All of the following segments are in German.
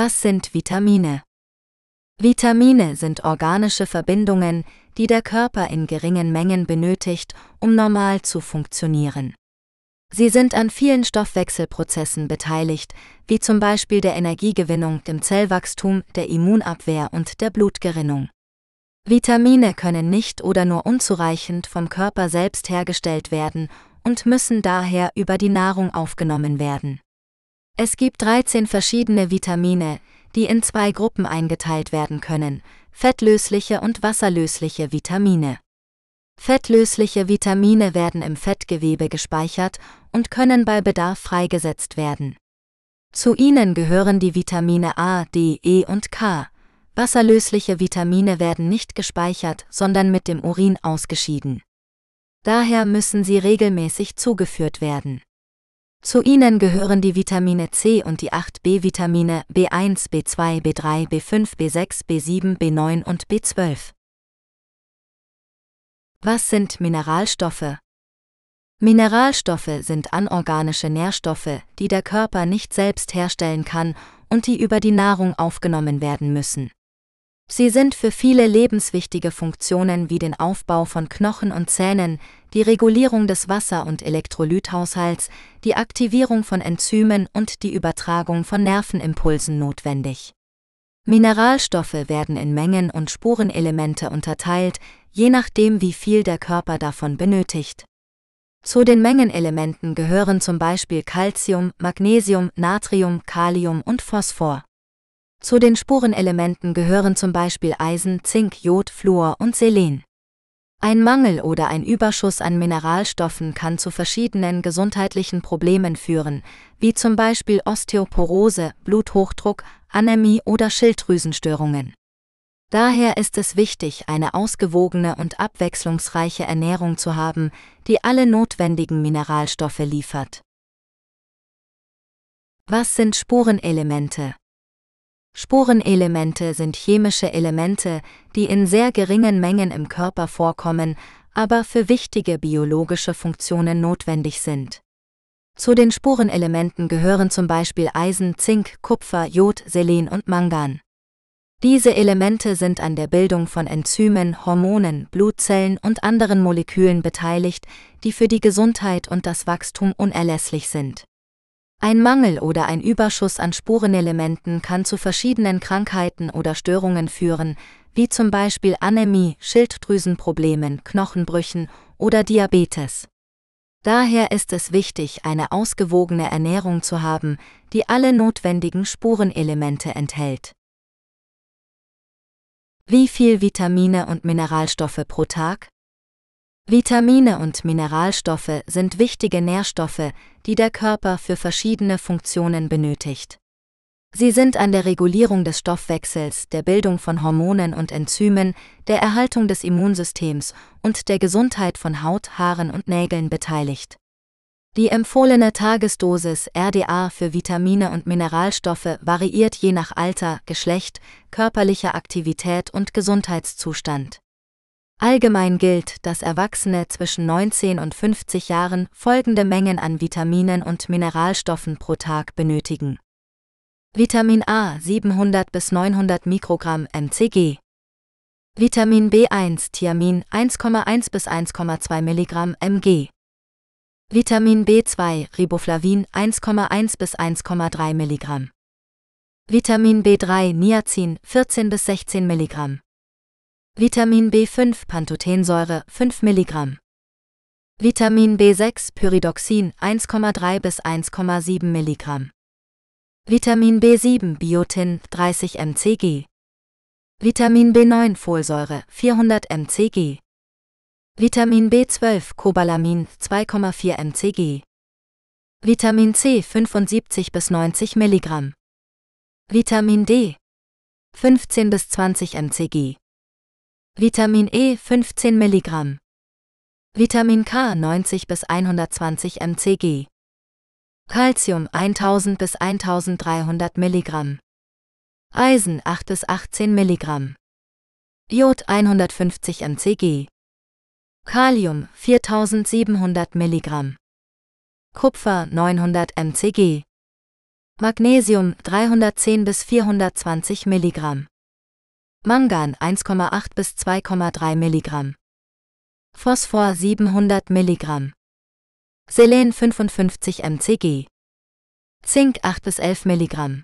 Was sind Vitamine? Vitamine sind organische Verbindungen, die der Körper in geringen Mengen benötigt, um normal zu funktionieren. Sie sind an vielen Stoffwechselprozessen beteiligt, wie zum Beispiel der Energiegewinnung, dem Zellwachstum, der Immunabwehr und der Blutgerinnung. Vitamine können nicht oder nur unzureichend vom Körper selbst hergestellt werden und müssen daher über die Nahrung aufgenommen werden. Es gibt 13 verschiedene Vitamine, die in zwei Gruppen eingeteilt werden können, fettlösliche und wasserlösliche Vitamine. Fettlösliche Vitamine werden im Fettgewebe gespeichert und können bei Bedarf freigesetzt werden. Zu ihnen gehören die Vitamine A, D, E und K. Wasserlösliche Vitamine werden nicht gespeichert, sondern mit dem Urin ausgeschieden. Daher müssen sie regelmäßig zugeführt werden. Zu ihnen gehören die Vitamine C und die 8 B-Vitamine B1, B2, B3, B5, B6, B7, B9 und B12. Was sind Mineralstoffe? Mineralstoffe sind anorganische Nährstoffe, die der Körper nicht selbst herstellen kann und die über die Nahrung aufgenommen werden müssen. Sie sind für viele lebenswichtige Funktionen wie den Aufbau von Knochen und Zähnen, die Regulierung des Wasser- und Elektrolythaushalts, die Aktivierung von Enzymen und die Übertragung von Nervenimpulsen notwendig. Mineralstoffe werden in Mengen und Spurenelemente unterteilt, je nachdem wie viel der Körper davon benötigt. Zu den Mengenelementen gehören zum Beispiel Calcium, Magnesium, Natrium, Kalium und Phosphor. Zu den Spurenelementen gehören zum Beispiel Eisen, Zink, Jod, Fluor und Selen. Ein Mangel oder ein Überschuss an Mineralstoffen kann zu verschiedenen gesundheitlichen Problemen führen, wie zum Beispiel Osteoporose, Bluthochdruck, Anämie oder Schilddrüsenstörungen. Daher ist es wichtig, eine ausgewogene und abwechslungsreiche Ernährung zu haben, die alle notwendigen Mineralstoffe liefert. Was sind Spurenelemente? Spurenelemente sind chemische Elemente, die in sehr geringen Mengen im Körper vorkommen, aber für wichtige biologische Funktionen notwendig sind. Zu den Spurenelementen gehören zum Beispiel Eisen, Zink, Kupfer, Jod, Selen und Mangan. Diese Elemente sind an der Bildung von Enzymen, Hormonen, Blutzellen und anderen Molekülen beteiligt, die für die Gesundheit und das Wachstum unerlässlich sind. Ein Mangel oder ein Überschuss an Spurenelementen kann zu verschiedenen Krankheiten oder Störungen führen, wie zum Beispiel Anämie, Schilddrüsenproblemen, Knochenbrüchen oder Diabetes. Daher ist es wichtig, eine ausgewogene Ernährung zu haben, die alle notwendigen Spurenelemente enthält. Wie viel Vitamine und Mineralstoffe pro Tag? Vitamine und Mineralstoffe sind wichtige Nährstoffe, die der Körper für verschiedene Funktionen benötigt. Sie sind an der Regulierung des Stoffwechsels, der Bildung von Hormonen und Enzymen, der Erhaltung des Immunsystems und der Gesundheit von Haut, Haaren und Nägeln beteiligt. Die empfohlene Tagesdosis RDA für Vitamine und Mineralstoffe variiert je nach Alter, Geschlecht, körperlicher Aktivität und Gesundheitszustand. Allgemein gilt, dass Erwachsene zwischen 19 und 50 Jahren folgende Mengen an Vitaminen und Mineralstoffen pro Tag benötigen. Vitamin A 700 bis 900 Mikrogramm mcg. Vitamin B1 Thiamin 1,1 bis 1,2 Milligramm mg. Vitamin B2 Riboflavin 1,1 bis 1,3 Milligramm. Vitamin B3 Niacin 14 bis 16 Milligramm. Vitamin B5 Pantothensäure 5 mg. Vitamin B6 Pyridoxin 1,3 bis 1,7 mg. Vitamin B7 Biotin 30 mcg. Vitamin B9 Folsäure 400 mcg. Vitamin B12 Cobalamin 2,4 mcg. Vitamin C 75 bis 90 mg. Vitamin D 15 bis 20 mcg. Vitamin E 15 mg. Vitamin K 90 bis 120 mcg. Calcium 1000 bis 1300 mg. Eisen 8 bis 18 mg. Jod 150 mcg. Kalium 4700 mg. Kupfer 900 mcg. Magnesium 310 bis 420 Milligramm. Mangan 1,8 bis 2,3 Milligramm. Phosphor 700 Milligramm. Selen 55 mcg. Zink 8 bis 11 Milligramm.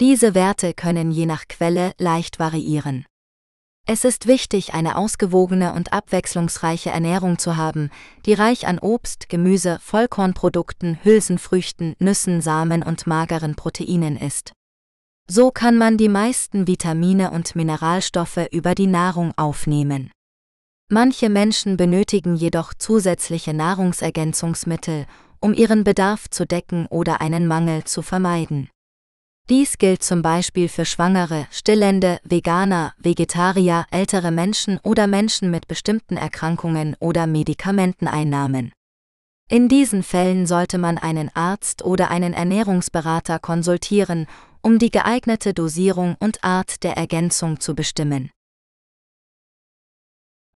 Diese Werte können je nach Quelle leicht variieren. Es ist wichtig, eine ausgewogene und abwechslungsreiche Ernährung zu haben, die reich an Obst, Gemüse, Vollkornprodukten, Hülsenfrüchten, Nüssen, Samen und mageren Proteinen ist. So kann man die meisten Vitamine und Mineralstoffe über die Nahrung aufnehmen. Manche Menschen benötigen jedoch zusätzliche Nahrungsergänzungsmittel, um ihren Bedarf zu decken oder einen Mangel zu vermeiden. Dies gilt zum Beispiel für Schwangere, Stillende, Veganer, Vegetarier, ältere Menschen oder Menschen mit bestimmten Erkrankungen oder Medikamenteneinnahmen. In diesen Fällen sollte man einen Arzt oder einen Ernährungsberater konsultieren, um die geeignete Dosierung und Art der Ergänzung zu bestimmen.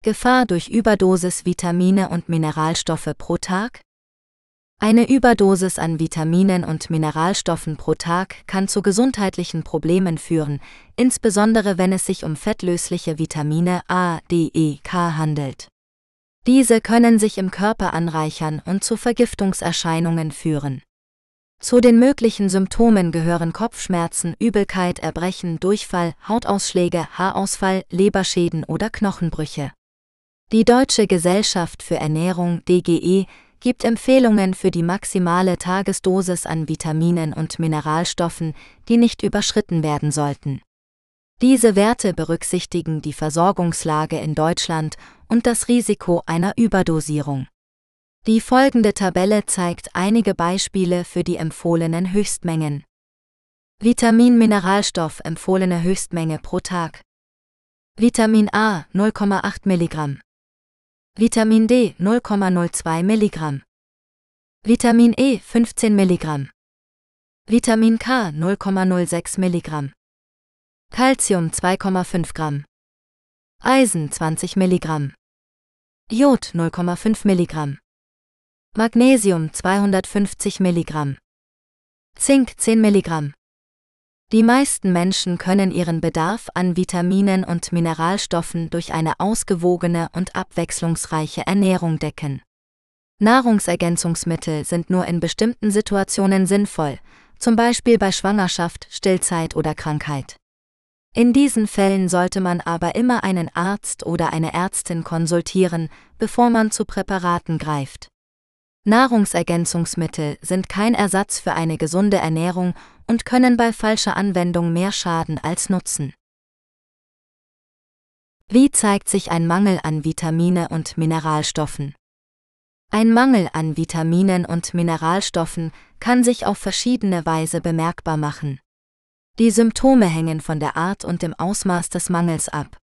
Gefahr durch Überdosis Vitamine und Mineralstoffe pro Tag? Eine Überdosis an Vitaminen und Mineralstoffen pro Tag kann zu gesundheitlichen Problemen führen, insbesondere wenn es sich um fettlösliche Vitamine A, D, E, K handelt. Diese können sich im Körper anreichern und zu Vergiftungserscheinungen führen. Zu den möglichen Symptomen gehören Kopfschmerzen, Übelkeit, Erbrechen, Durchfall, Hautausschläge, Haarausfall, Leberschäden oder Knochenbrüche. Die Deutsche Gesellschaft für Ernährung DGE gibt Empfehlungen für die maximale Tagesdosis an Vitaminen und Mineralstoffen, die nicht überschritten werden sollten. Diese Werte berücksichtigen die Versorgungslage in Deutschland und das Risiko einer Überdosierung. Die folgende Tabelle zeigt einige Beispiele für die empfohlenen Höchstmengen. Vitamin-Mineralstoff empfohlene Höchstmenge pro Tag. Vitamin A 0,8 mg. Vitamin D 0,02 mg. Vitamin E 15 mg. Vitamin K 0,06 mg. Calcium 2,5 g. Eisen 20 mg. Jod 0,5 mg. Magnesium 250 mg. Zink 10 mg. Die meisten Menschen können ihren Bedarf an Vitaminen und Mineralstoffen durch eine ausgewogene und abwechslungsreiche Ernährung decken. Nahrungsergänzungsmittel sind nur in bestimmten Situationen sinnvoll, zum Beispiel bei Schwangerschaft, Stillzeit oder Krankheit. In diesen Fällen sollte man aber immer einen Arzt oder eine Ärztin konsultieren, bevor man zu Präparaten greift. Nahrungsergänzungsmittel sind kein Ersatz für eine gesunde Ernährung und können bei falscher Anwendung mehr schaden als nutzen. Wie zeigt sich ein Mangel an Vitamine und Mineralstoffen? Ein Mangel an Vitaminen und Mineralstoffen kann sich auf verschiedene Weise bemerkbar machen. Die Symptome hängen von der Art und dem Ausmaß des Mangels ab.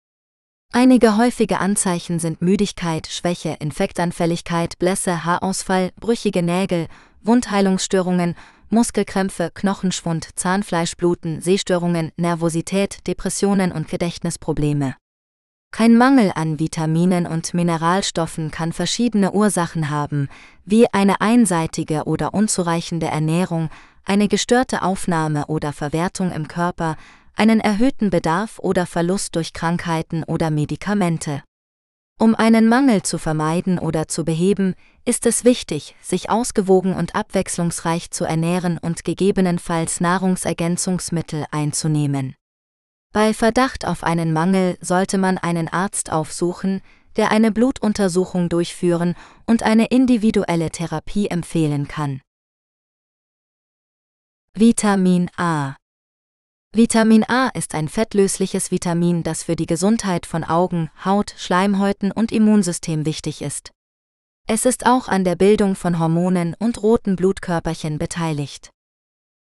Einige häufige Anzeichen sind Müdigkeit, Schwäche, Infektanfälligkeit, Blässe, Haarausfall, brüchige Nägel, Wundheilungsstörungen, Muskelkrämpfe, Knochenschwund, Zahnfleischbluten, Sehstörungen, Nervosität, Depressionen und Gedächtnisprobleme. Kein Mangel an Vitaminen und Mineralstoffen kann verschiedene Ursachen haben, wie eine einseitige oder unzureichende Ernährung, eine gestörte Aufnahme oder Verwertung im Körper, einen erhöhten Bedarf oder Verlust durch Krankheiten oder Medikamente. Um einen Mangel zu vermeiden oder zu beheben, ist es wichtig, sich ausgewogen und abwechslungsreich zu ernähren und gegebenenfalls Nahrungsergänzungsmittel einzunehmen. Bei Verdacht auf einen Mangel sollte man einen Arzt aufsuchen, der eine Blutuntersuchung durchführen und eine individuelle Therapie empfehlen kann. Vitamin A Vitamin A ist ein fettlösliches Vitamin, das für die Gesundheit von Augen, Haut, Schleimhäuten und Immunsystem wichtig ist. Es ist auch an der Bildung von Hormonen und roten Blutkörperchen beteiligt.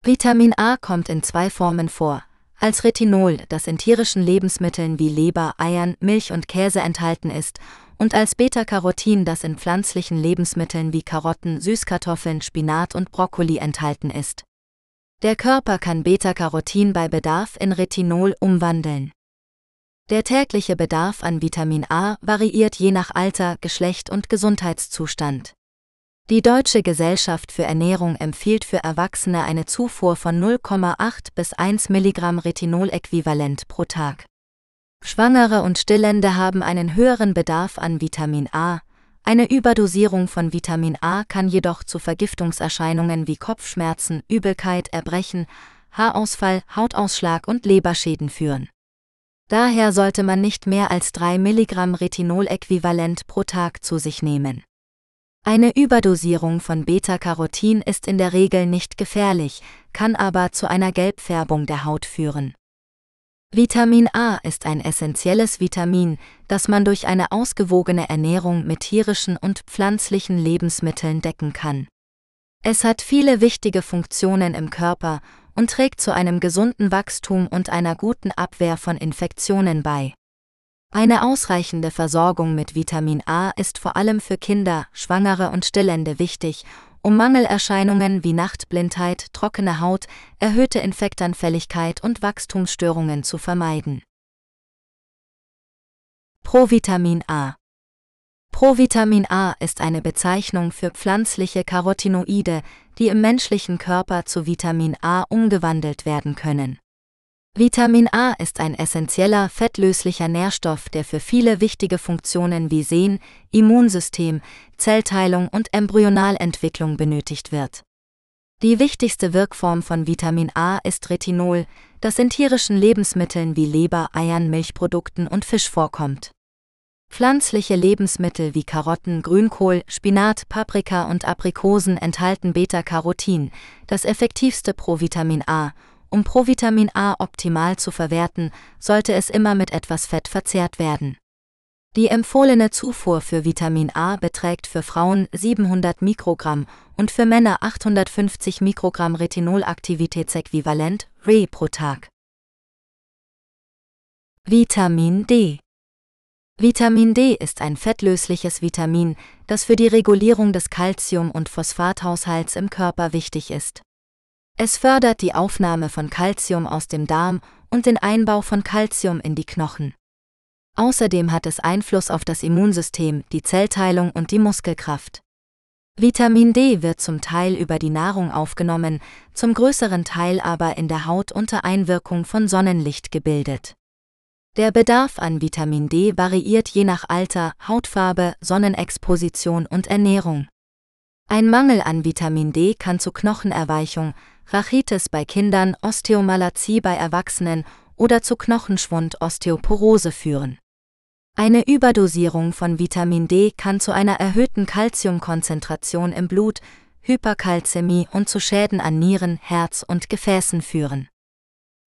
Vitamin A kommt in zwei Formen vor, als Retinol, das in tierischen Lebensmitteln wie Leber, Eiern, Milch und Käse enthalten ist, und als Beta-Carotin, das in pflanzlichen Lebensmitteln wie Karotten, Süßkartoffeln, Spinat und Brokkoli enthalten ist. Der Körper kann Beta-Carotin bei Bedarf in Retinol umwandeln. Der tägliche Bedarf an Vitamin A variiert je nach Alter, Geschlecht und Gesundheitszustand. Die Deutsche Gesellschaft für Ernährung empfiehlt für Erwachsene eine Zufuhr von 0,8 bis 1 Milligramm Retinol-Äquivalent pro Tag. Schwangere und Stillende haben einen höheren Bedarf an Vitamin A, eine Überdosierung von Vitamin A kann jedoch zu Vergiftungserscheinungen wie Kopfschmerzen, Übelkeit, Erbrechen, Haarausfall, Hautausschlag und Leberschäden führen. Daher sollte man nicht mehr als 3 Milligramm Retinol-Äquivalent pro Tag zu sich nehmen. Eine Überdosierung von Beta-Carotin ist in der Regel nicht gefährlich, kann aber zu einer Gelbfärbung der Haut führen. Vitamin A ist ein essentielles Vitamin, das man durch eine ausgewogene Ernährung mit tierischen und pflanzlichen Lebensmitteln decken kann. Es hat viele wichtige Funktionen im Körper und trägt zu einem gesunden Wachstum und einer guten Abwehr von Infektionen bei. Eine ausreichende Versorgung mit Vitamin A ist vor allem für Kinder, Schwangere und Stillende wichtig um Mangelerscheinungen wie Nachtblindheit, trockene Haut, erhöhte Infektanfälligkeit und Wachstumsstörungen zu vermeiden. Provitamin A Provitamin A ist eine Bezeichnung für pflanzliche Carotinoide, die im menschlichen Körper zu Vitamin A umgewandelt werden können. Vitamin A ist ein essentieller fettlöslicher Nährstoff, der für viele wichtige Funktionen wie Sehn, Immunsystem, Zellteilung und Embryonalentwicklung benötigt wird. Die wichtigste Wirkform von Vitamin A ist Retinol, das in tierischen Lebensmitteln wie Leber, Eiern, Milchprodukten und Fisch vorkommt. Pflanzliche Lebensmittel wie Karotten, Grünkohl, Spinat, Paprika und Aprikosen enthalten Beta-Carotin, das effektivste Provitamin A, um Provitamin A optimal zu verwerten, sollte es immer mit etwas Fett verzehrt werden. Die empfohlene Zufuhr für Vitamin A beträgt für Frauen 700 Mikrogramm und für Männer 850 Mikrogramm Retinolaktivitätsäquivalent Re pro Tag. Vitamin D Vitamin D ist ein fettlösliches Vitamin, das für die Regulierung des Calcium- und Phosphathaushalts im Körper wichtig ist. Es fördert die Aufnahme von Calcium aus dem Darm und den Einbau von Calcium in die Knochen. Außerdem hat es Einfluss auf das Immunsystem, die Zellteilung und die Muskelkraft. Vitamin D wird zum Teil über die Nahrung aufgenommen, zum größeren Teil aber in der Haut unter Einwirkung von Sonnenlicht gebildet. Der Bedarf an Vitamin D variiert je nach Alter, Hautfarbe, Sonnenexposition und Ernährung. Ein Mangel an Vitamin D kann zu Knochenerweichung, Rachitis bei Kindern, Osteomalazie bei Erwachsenen oder zu Knochenschwund Osteoporose führen. Eine Überdosierung von Vitamin D kann zu einer erhöhten Calciumkonzentration im Blut, Hyperkalzämie und zu Schäden an Nieren, Herz und Gefäßen führen.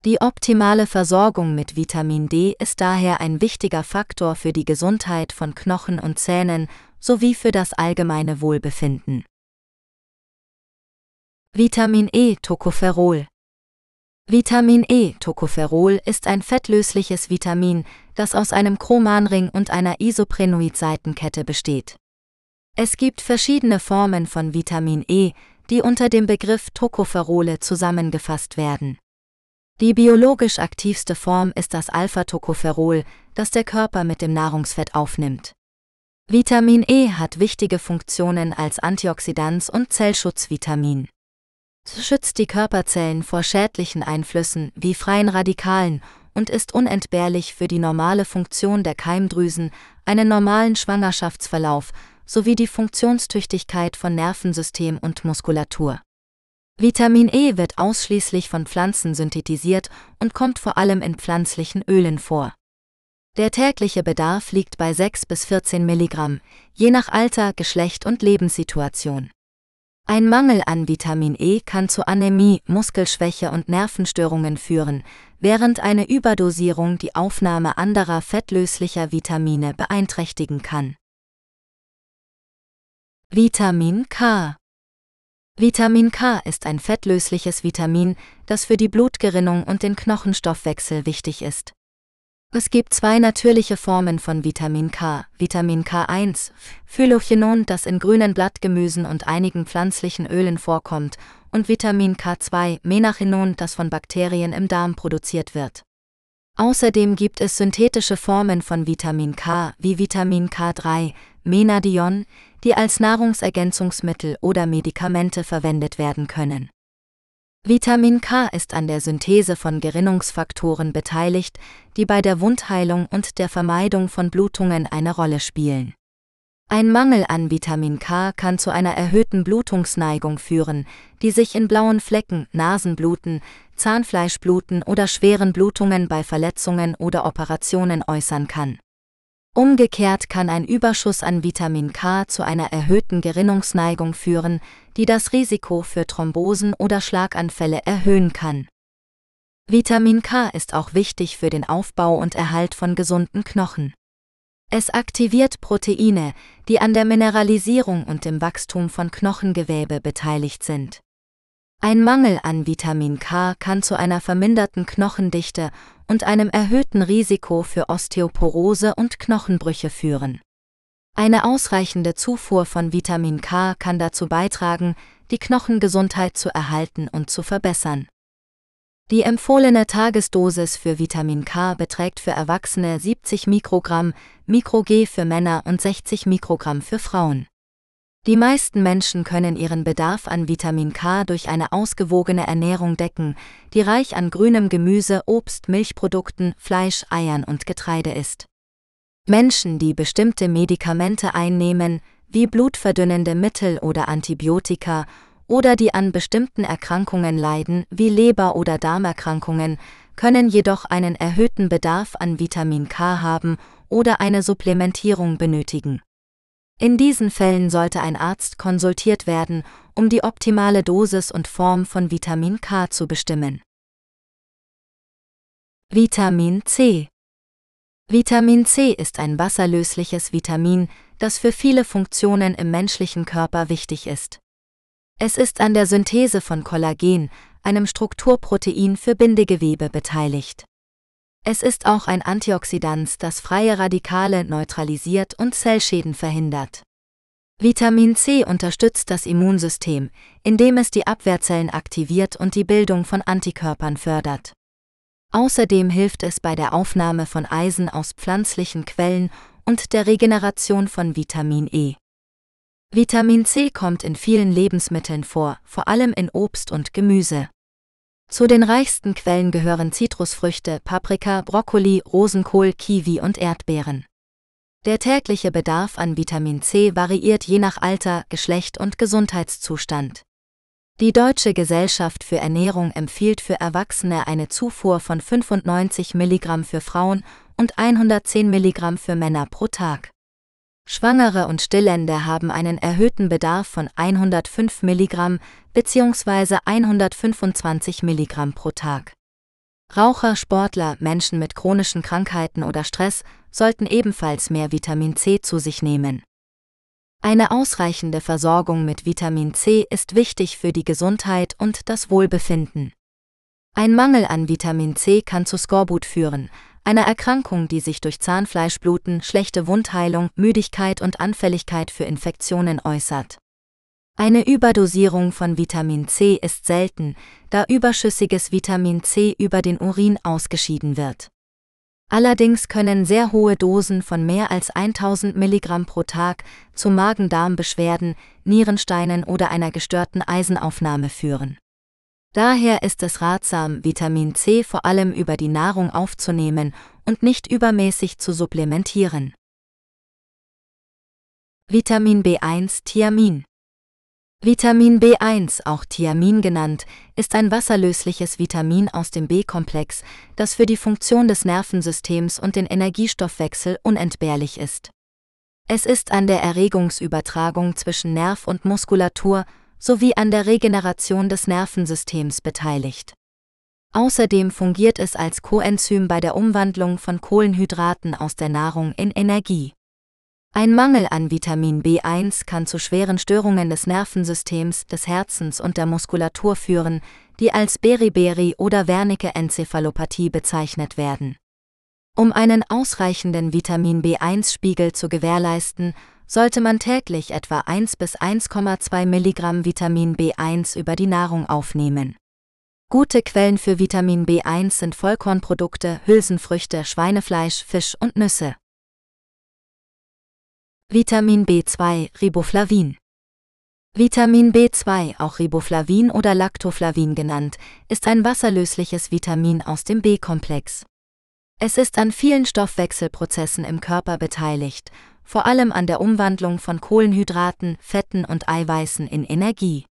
Die optimale Versorgung mit Vitamin D ist daher ein wichtiger Faktor für die Gesundheit von Knochen und Zähnen sowie für das allgemeine Wohlbefinden. Vitamin E Tocopherol Vitamin E Tocopherol ist ein fettlösliches Vitamin, das aus einem Chromanring und einer Isoprenoid-Seitenkette besteht. Es gibt verschiedene Formen von Vitamin E, die unter dem Begriff Tocopherole zusammengefasst werden. Die biologisch aktivste Form ist das Alpha-Tocopherol, das der Körper mit dem Nahrungsfett aufnimmt. Vitamin E hat wichtige Funktionen als Antioxidans und Zellschutzvitamin schützt die Körperzellen vor schädlichen Einflüssen wie freien Radikalen und ist unentbehrlich für die normale Funktion der Keimdrüsen, einen normalen Schwangerschaftsverlauf sowie die Funktionstüchtigkeit von Nervensystem und Muskulatur. Vitamin E wird ausschließlich von Pflanzen synthetisiert und kommt vor allem in pflanzlichen Ölen vor. Der tägliche Bedarf liegt bei 6 bis 14 Milligramm, je nach Alter, Geschlecht und Lebenssituation. Ein Mangel an Vitamin E kann zu Anämie, Muskelschwäche und Nervenstörungen führen, während eine Überdosierung die Aufnahme anderer fettlöslicher Vitamine beeinträchtigen kann. Vitamin K Vitamin K ist ein fettlösliches Vitamin, das für die Blutgerinnung und den Knochenstoffwechsel wichtig ist. Es gibt zwei natürliche Formen von Vitamin K. Vitamin K1, Phylochinon, das in grünen Blattgemüsen und einigen pflanzlichen Ölen vorkommt, und Vitamin K2, Menachinon, das von Bakterien im Darm produziert wird. Außerdem gibt es synthetische Formen von Vitamin K wie Vitamin K3, Menadion, die als Nahrungsergänzungsmittel oder Medikamente verwendet werden können. Vitamin K ist an der Synthese von Gerinnungsfaktoren beteiligt, die bei der Wundheilung und der Vermeidung von Blutungen eine Rolle spielen. Ein Mangel an Vitamin K kann zu einer erhöhten Blutungsneigung führen, die sich in blauen Flecken, Nasenbluten, Zahnfleischbluten oder schweren Blutungen bei Verletzungen oder Operationen äußern kann. Umgekehrt kann ein Überschuss an Vitamin K zu einer erhöhten Gerinnungsneigung führen, die das Risiko für Thrombosen oder Schlaganfälle erhöhen kann. Vitamin K ist auch wichtig für den Aufbau und Erhalt von gesunden Knochen. Es aktiviert Proteine, die an der Mineralisierung und dem Wachstum von Knochengewebe beteiligt sind. Ein Mangel an Vitamin K kann zu einer verminderten Knochendichte und einem erhöhten Risiko für Osteoporose und Knochenbrüche führen. Eine ausreichende Zufuhr von Vitamin K kann dazu beitragen, die Knochengesundheit zu erhalten und zu verbessern. Die empfohlene Tagesdosis für Vitamin K beträgt für Erwachsene 70 Mikrogramm, Mikro-G für Männer und 60 Mikrogramm für Frauen. Die meisten Menschen können ihren Bedarf an Vitamin K durch eine ausgewogene Ernährung decken, die reich an grünem Gemüse, Obst, Milchprodukten, Fleisch, Eiern und Getreide ist. Menschen, die bestimmte Medikamente einnehmen, wie blutverdünnende Mittel oder Antibiotika, oder die an bestimmten Erkrankungen leiden, wie Leber- oder Darmerkrankungen, können jedoch einen erhöhten Bedarf an Vitamin K haben oder eine Supplementierung benötigen. In diesen Fällen sollte ein Arzt konsultiert werden, um die optimale Dosis und Form von Vitamin K zu bestimmen. Vitamin C Vitamin C ist ein wasserlösliches Vitamin, das für viele Funktionen im menschlichen Körper wichtig ist. Es ist an der Synthese von Kollagen, einem Strukturprotein für Bindegewebe, beteiligt. Es ist auch ein Antioxidant, das freie Radikale neutralisiert und Zellschäden verhindert. Vitamin C unterstützt das Immunsystem, indem es die Abwehrzellen aktiviert und die Bildung von Antikörpern fördert. Außerdem hilft es bei der Aufnahme von Eisen aus pflanzlichen Quellen und der Regeneration von Vitamin E. Vitamin C kommt in vielen Lebensmitteln vor, vor allem in Obst und Gemüse. Zu den reichsten Quellen gehören Zitrusfrüchte, Paprika, Brokkoli, Rosenkohl, Kiwi und Erdbeeren. Der tägliche Bedarf an Vitamin C variiert je nach Alter, Geschlecht und Gesundheitszustand. Die Deutsche Gesellschaft für Ernährung empfiehlt für Erwachsene eine Zufuhr von 95 Milligramm für Frauen und 110 Milligramm für Männer pro Tag. Schwangere und Stillende haben einen erhöhten Bedarf von 105 Milligramm bzw. 125 Milligramm pro Tag. Raucher, Sportler, Menschen mit chronischen Krankheiten oder Stress sollten ebenfalls mehr Vitamin C zu sich nehmen. Eine ausreichende Versorgung mit Vitamin C ist wichtig für die Gesundheit und das Wohlbefinden. Ein Mangel an Vitamin C kann zu Skorbut führen, einer Erkrankung, die sich durch Zahnfleischbluten, schlechte Wundheilung, Müdigkeit und Anfälligkeit für Infektionen äußert. Eine Überdosierung von Vitamin C ist selten, da überschüssiges Vitamin C über den Urin ausgeschieden wird. Allerdings können sehr hohe Dosen von mehr als 1000 Milligramm pro Tag zu Magen-Darm-Beschwerden, Nierensteinen oder einer gestörten Eisenaufnahme führen. Daher ist es ratsam, Vitamin C vor allem über die Nahrung aufzunehmen und nicht übermäßig zu supplementieren. Vitamin B1 Thiamin Vitamin B1, auch Thiamin genannt, ist ein wasserlösliches Vitamin aus dem B-Komplex, das für die Funktion des Nervensystems und den Energiestoffwechsel unentbehrlich ist. Es ist an der Erregungsübertragung zwischen Nerv und Muskulatur sowie an der Regeneration des Nervensystems beteiligt. Außerdem fungiert es als Coenzym bei der Umwandlung von Kohlenhydraten aus der Nahrung in Energie. Ein Mangel an Vitamin B1 kann zu schweren Störungen des Nervensystems, des Herzens und der Muskulatur führen, die als Beriberi- oder Wernicke-Enzephalopathie bezeichnet werden. Um einen ausreichenden Vitamin B1-Spiegel zu gewährleisten, sollte man täglich etwa 1 bis 1,2 Milligramm Vitamin B1 über die Nahrung aufnehmen. Gute Quellen für Vitamin B1 sind Vollkornprodukte, Hülsenfrüchte, Schweinefleisch, Fisch und Nüsse. Vitamin B2 Riboflavin Vitamin B2, auch Riboflavin oder Lactoflavin genannt, ist ein wasserlösliches Vitamin aus dem B-Komplex. Es ist an vielen Stoffwechselprozessen im Körper beteiligt, vor allem an der Umwandlung von Kohlenhydraten, Fetten und Eiweißen in Energie.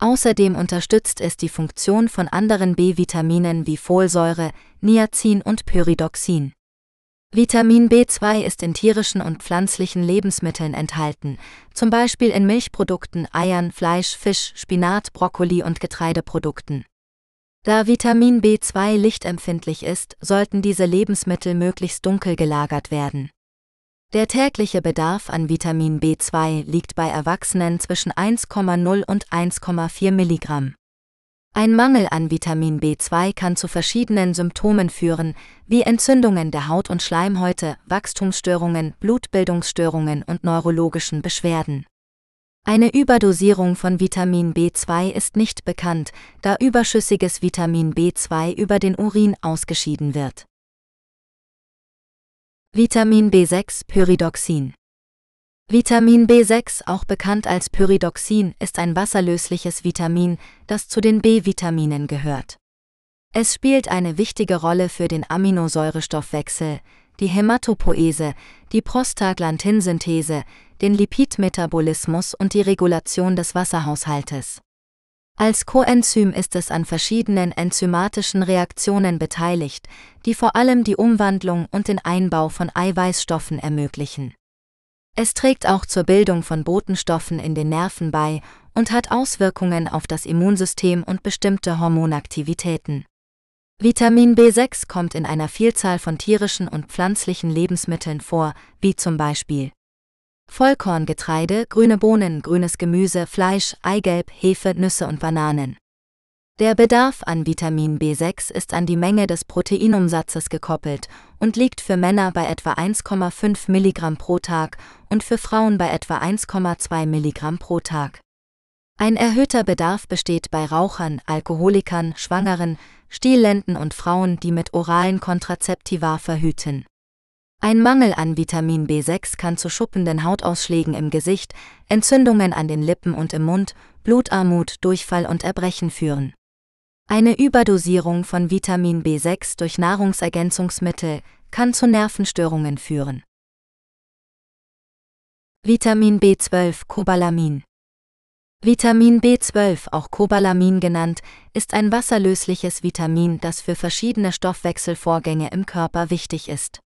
Außerdem unterstützt es die Funktion von anderen B-Vitaminen wie Folsäure, Niacin und Pyridoxin. Vitamin B2 ist in tierischen und pflanzlichen Lebensmitteln enthalten, zum Beispiel in Milchprodukten, Eiern, Fleisch, Fisch, Spinat, Brokkoli und Getreideprodukten. Da Vitamin B2 lichtempfindlich ist, sollten diese Lebensmittel möglichst dunkel gelagert werden. Der tägliche Bedarf an Vitamin B2 liegt bei Erwachsenen zwischen 1,0 und 1,4 Milligramm. Ein Mangel an Vitamin B2 kann zu verschiedenen Symptomen führen, wie Entzündungen der Haut und Schleimhäute, Wachstumsstörungen, Blutbildungsstörungen und neurologischen Beschwerden. Eine Überdosierung von Vitamin B2 ist nicht bekannt, da überschüssiges Vitamin B2 über den Urin ausgeschieden wird. Vitamin B6 Pyridoxin Vitamin B6, auch bekannt als Pyridoxin, ist ein wasserlösliches Vitamin, das zu den B-Vitaminen gehört. Es spielt eine wichtige Rolle für den Aminosäurestoffwechsel, die Hämatopoese, die Prostaglandinsynthese, den Lipidmetabolismus und die Regulation des Wasserhaushaltes. Als Coenzym ist es an verschiedenen enzymatischen Reaktionen beteiligt, die vor allem die Umwandlung und den Einbau von Eiweißstoffen ermöglichen. Es trägt auch zur Bildung von Botenstoffen in den Nerven bei und hat Auswirkungen auf das Immunsystem und bestimmte Hormonaktivitäten. Vitamin B6 kommt in einer Vielzahl von tierischen und pflanzlichen Lebensmitteln vor, wie zum Beispiel Vollkorngetreide, grüne Bohnen, grünes Gemüse, Fleisch, Eigelb, Hefe, Nüsse und Bananen. Der Bedarf an Vitamin B6 ist an die Menge des Proteinumsatzes gekoppelt und liegt für Männer bei etwa 1,5 Milligramm pro Tag und für Frauen bei etwa 1,2 Milligramm pro Tag. Ein erhöhter Bedarf besteht bei Rauchern, Alkoholikern, Schwangeren, Stillenden und Frauen, die mit oralen Kontrazeptiva verhüten. Ein Mangel an Vitamin B6 kann zu schuppenden Hautausschlägen im Gesicht, Entzündungen an den Lippen und im Mund, Blutarmut, Durchfall und Erbrechen führen. Eine Überdosierung von Vitamin B6 durch Nahrungsergänzungsmittel kann zu Nervenstörungen führen. Vitamin B12 Cobalamin Vitamin B12, auch Cobalamin genannt, ist ein wasserlösliches Vitamin, das für verschiedene Stoffwechselvorgänge im Körper wichtig ist.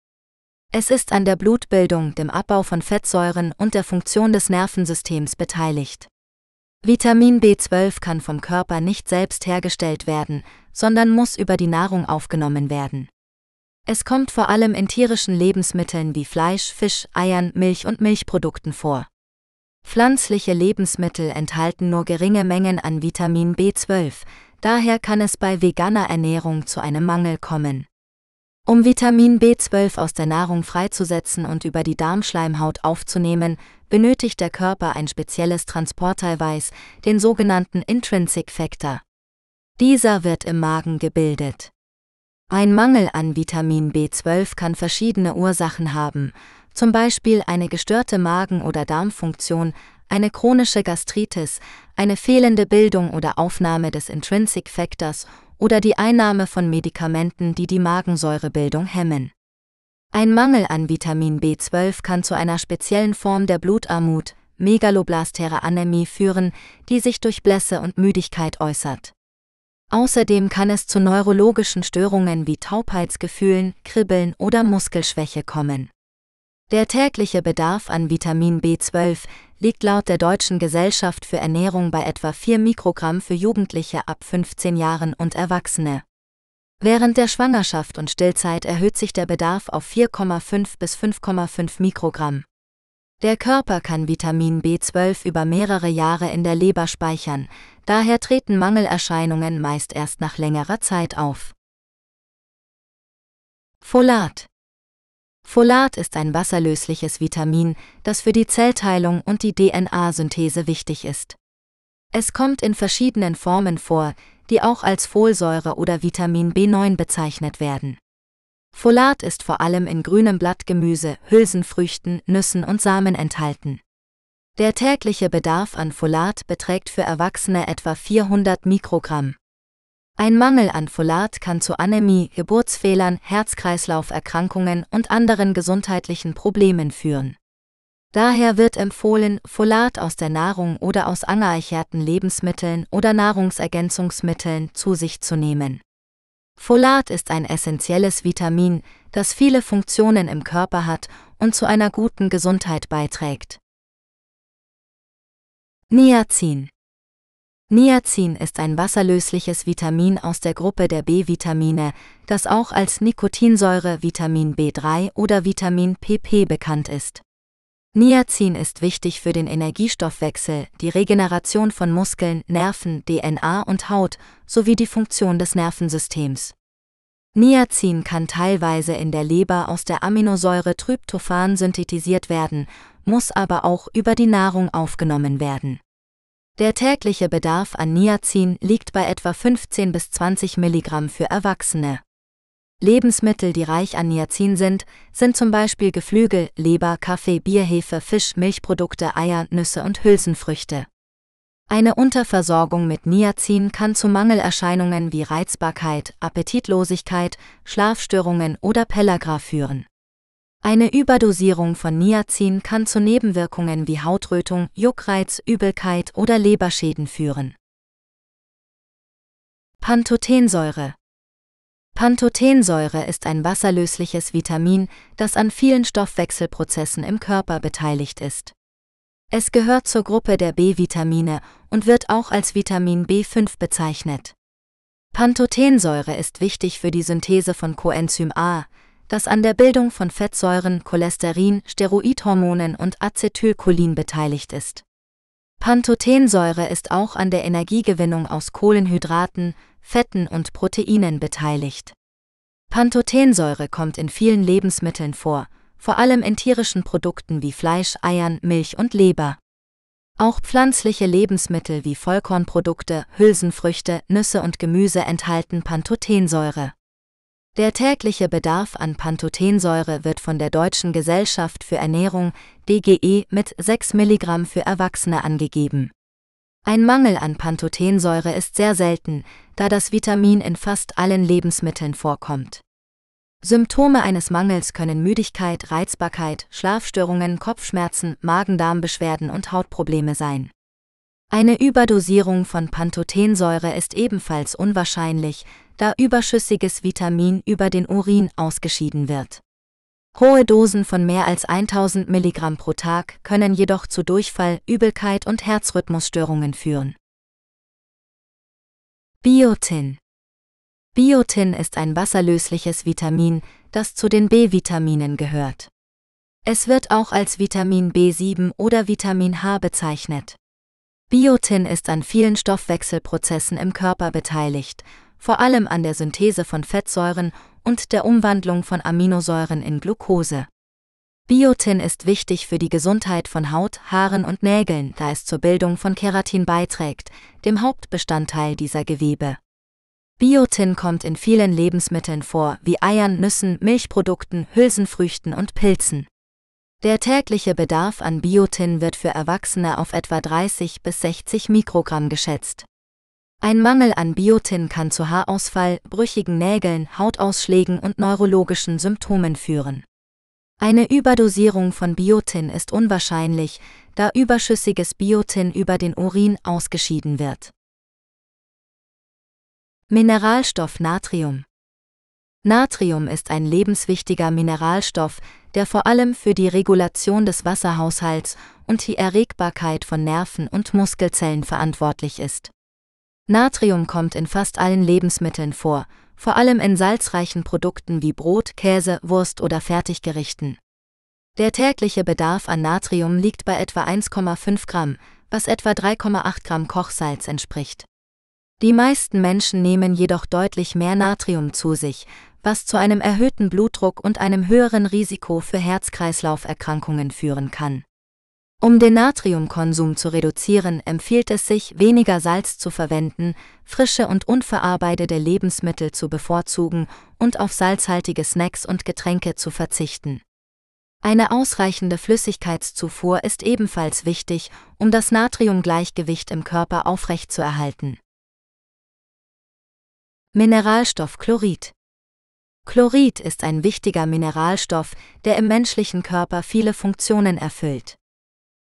Es ist an der Blutbildung, dem Abbau von Fettsäuren und der Funktion des Nervensystems beteiligt. Vitamin B12 kann vom Körper nicht selbst hergestellt werden, sondern muss über die Nahrung aufgenommen werden. Es kommt vor allem in tierischen Lebensmitteln wie Fleisch, Fisch, Eiern, Milch und Milchprodukten vor. Pflanzliche Lebensmittel enthalten nur geringe Mengen an Vitamin B12, daher kann es bei veganer Ernährung zu einem Mangel kommen. Um Vitamin B12 aus der Nahrung freizusetzen und über die Darmschleimhaut aufzunehmen, benötigt der Körper ein spezielles Transporteiweiß, den sogenannten Intrinsic Factor. Dieser wird im Magen gebildet. Ein Mangel an Vitamin B12 kann verschiedene Ursachen haben, zum Beispiel eine gestörte Magen- oder Darmfunktion, eine chronische Gastritis, eine fehlende Bildung oder Aufnahme des Intrinsic Factors oder die Einnahme von Medikamenten, die die Magensäurebildung hemmen. Ein Mangel an Vitamin B12 kann zu einer speziellen Form der Blutarmut, Megaloblastere Anämie führen, die sich durch Blässe und Müdigkeit äußert. Außerdem kann es zu neurologischen Störungen wie Taubheitsgefühlen, Kribbeln oder Muskelschwäche kommen. Der tägliche Bedarf an Vitamin B12 liegt laut der Deutschen Gesellschaft für Ernährung bei etwa 4 Mikrogramm für Jugendliche ab 15 Jahren und Erwachsene. Während der Schwangerschaft und Stillzeit erhöht sich der Bedarf auf 4,5 bis 5,5 Mikrogramm. Der Körper kann Vitamin B12 über mehrere Jahre in der Leber speichern, daher treten Mangelerscheinungen meist erst nach längerer Zeit auf. Folat Folat ist ein wasserlösliches Vitamin, das für die Zellteilung und die DNA-Synthese wichtig ist. Es kommt in verschiedenen Formen vor, die auch als Folsäure oder Vitamin B9 bezeichnet werden. Folat ist vor allem in grünem Blattgemüse, Hülsenfrüchten, Nüssen und Samen enthalten. Der tägliche Bedarf an Folat beträgt für Erwachsene etwa 400 Mikrogramm. Ein Mangel an Folat kann zu Anämie, Geburtsfehlern, Herz-Kreislauf-Erkrankungen und anderen gesundheitlichen Problemen führen. Daher wird empfohlen, Folat aus der Nahrung oder aus angereicherten Lebensmitteln oder Nahrungsergänzungsmitteln zu sich zu nehmen. Folat ist ein essentielles Vitamin, das viele Funktionen im Körper hat und zu einer guten Gesundheit beiträgt. Niacin Niacin ist ein wasserlösliches Vitamin aus der Gruppe der B-Vitamine, das auch als Nikotinsäure Vitamin B3 oder Vitamin PP bekannt ist. Niacin ist wichtig für den Energiestoffwechsel, die Regeneration von Muskeln, Nerven, DNA und Haut sowie die Funktion des Nervensystems. Niacin kann teilweise in der Leber aus der Aminosäure Tryptophan synthetisiert werden, muss aber auch über die Nahrung aufgenommen werden. Der tägliche Bedarf an Niacin liegt bei etwa 15 bis 20 Milligramm für Erwachsene. Lebensmittel, die reich an Niacin sind, sind zum Beispiel Geflügel, Leber, Kaffee, Bierhefe, Fisch, Milchprodukte, Eier, Nüsse und Hülsenfrüchte. Eine Unterversorgung mit Niacin kann zu Mangelerscheinungen wie Reizbarkeit, Appetitlosigkeit, Schlafstörungen oder Pellagra führen. Eine Überdosierung von Niacin kann zu Nebenwirkungen wie Hautrötung, Juckreiz, Übelkeit oder Leberschäden führen. Pantothensäure Pantothensäure ist ein wasserlösliches Vitamin, das an vielen Stoffwechselprozessen im Körper beteiligt ist. Es gehört zur Gruppe der B-Vitamine und wird auch als Vitamin B5 bezeichnet. Pantothensäure ist wichtig für die Synthese von Coenzym A, das an der Bildung von Fettsäuren, Cholesterin, Steroidhormonen und Acetylcholin beteiligt ist. Pantothensäure ist auch an der Energiegewinnung aus Kohlenhydraten, Fetten und Proteinen beteiligt. Pantothensäure kommt in vielen Lebensmitteln vor, vor allem in tierischen Produkten wie Fleisch, Eiern, Milch und Leber. Auch pflanzliche Lebensmittel wie Vollkornprodukte, Hülsenfrüchte, Nüsse und Gemüse enthalten Pantothensäure. Der tägliche Bedarf an Pantothensäure wird von der Deutschen Gesellschaft für Ernährung DGE mit 6 mg für Erwachsene angegeben. Ein Mangel an Pantothensäure ist sehr selten, da das Vitamin in fast allen Lebensmitteln vorkommt. Symptome eines Mangels können Müdigkeit, Reizbarkeit, Schlafstörungen, Kopfschmerzen, Magen-Darm-Beschwerden und Hautprobleme sein. Eine Überdosierung von Pantothensäure ist ebenfalls unwahrscheinlich, da überschüssiges Vitamin über den Urin ausgeschieden wird. Hohe Dosen von mehr als 1000 Milligramm pro Tag können jedoch zu Durchfall, Übelkeit und Herzrhythmusstörungen führen. Biotin Biotin ist ein wasserlösliches Vitamin, das zu den B-Vitaminen gehört. Es wird auch als Vitamin B7 oder Vitamin H bezeichnet. Biotin ist an vielen Stoffwechselprozessen im Körper beteiligt, vor allem an der Synthese von Fettsäuren und der Umwandlung von Aminosäuren in Glucose. Biotin ist wichtig für die Gesundheit von Haut, Haaren und Nägeln, da es zur Bildung von Keratin beiträgt, dem Hauptbestandteil dieser Gewebe. Biotin kommt in vielen Lebensmitteln vor, wie Eiern, Nüssen, Milchprodukten, Hülsenfrüchten und Pilzen. Der tägliche Bedarf an Biotin wird für Erwachsene auf etwa 30 bis 60 Mikrogramm geschätzt. Ein Mangel an Biotin kann zu Haarausfall, brüchigen Nägeln, Hautausschlägen und neurologischen Symptomen führen. Eine Überdosierung von Biotin ist unwahrscheinlich, da überschüssiges Biotin über den Urin ausgeschieden wird. Mineralstoff Natrium Natrium ist ein lebenswichtiger Mineralstoff, der vor allem für die Regulation des Wasserhaushalts und die Erregbarkeit von Nerven und Muskelzellen verantwortlich ist. Natrium kommt in fast allen Lebensmitteln vor, vor allem in salzreichen Produkten wie Brot, Käse, Wurst oder Fertiggerichten. Der tägliche Bedarf an Natrium liegt bei etwa 1,5 Gramm, was etwa 3,8 Gramm Kochsalz entspricht. Die meisten Menschen nehmen jedoch deutlich mehr Natrium zu sich, was zu einem erhöhten Blutdruck und einem höheren Risiko für Herz-Kreislauf-Erkrankungen führen kann. Um den Natriumkonsum zu reduzieren, empfiehlt es sich, weniger Salz zu verwenden, frische und unverarbeitete Lebensmittel zu bevorzugen und auf salzhaltige Snacks und Getränke zu verzichten. Eine ausreichende Flüssigkeitszufuhr ist ebenfalls wichtig, um das Natriumgleichgewicht im Körper aufrechtzuerhalten. Mineralstoff Chlorid Chlorid ist ein wichtiger Mineralstoff, der im menschlichen Körper viele Funktionen erfüllt.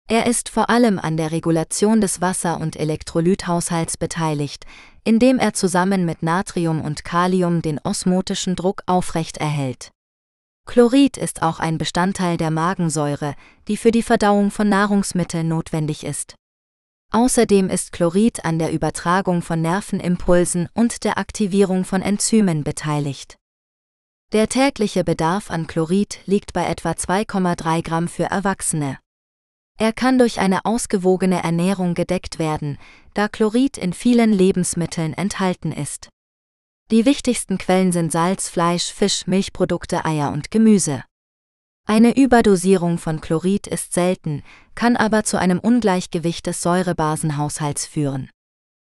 Er ist vor allem an der Regulation des Wasser- und Elektrolythaushalts beteiligt, indem er zusammen mit Natrium und Kalium den osmotischen Druck aufrecht erhält. Chlorid ist auch ein Bestandteil der Magensäure, die für die Verdauung von Nahrungsmitteln notwendig ist. Außerdem ist Chlorid an der Übertragung von Nervenimpulsen und der Aktivierung von Enzymen beteiligt. Der tägliche Bedarf an Chlorid liegt bei etwa 2,3 Gramm für Erwachsene. Er kann durch eine ausgewogene Ernährung gedeckt werden, da Chlorid in vielen Lebensmitteln enthalten ist. Die wichtigsten Quellen sind Salz, Fleisch, Fisch, Milchprodukte, Eier und Gemüse. Eine Überdosierung von Chlorid ist selten, kann aber zu einem Ungleichgewicht des Säurebasenhaushalts führen.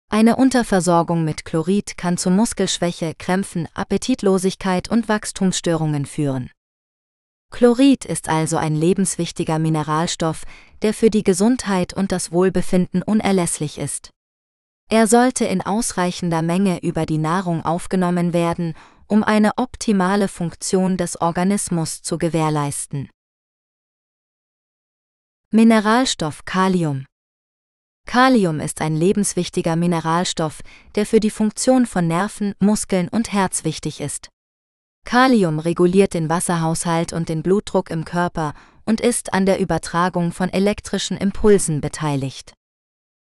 Eine Unterversorgung mit Chlorid kann zu Muskelschwäche, Krämpfen, Appetitlosigkeit und Wachstumsstörungen führen. Chlorid ist also ein lebenswichtiger Mineralstoff, der für die Gesundheit und das Wohlbefinden unerlässlich ist. Er sollte in ausreichender Menge über die Nahrung aufgenommen werden, um eine optimale Funktion des Organismus zu gewährleisten. Mineralstoff Kalium Kalium ist ein lebenswichtiger Mineralstoff, der für die Funktion von Nerven, Muskeln und Herz wichtig ist. Kalium reguliert den Wasserhaushalt und den Blutdruck im Körper und ist an der Übertragung von elektrischen Impulsen beteiligt.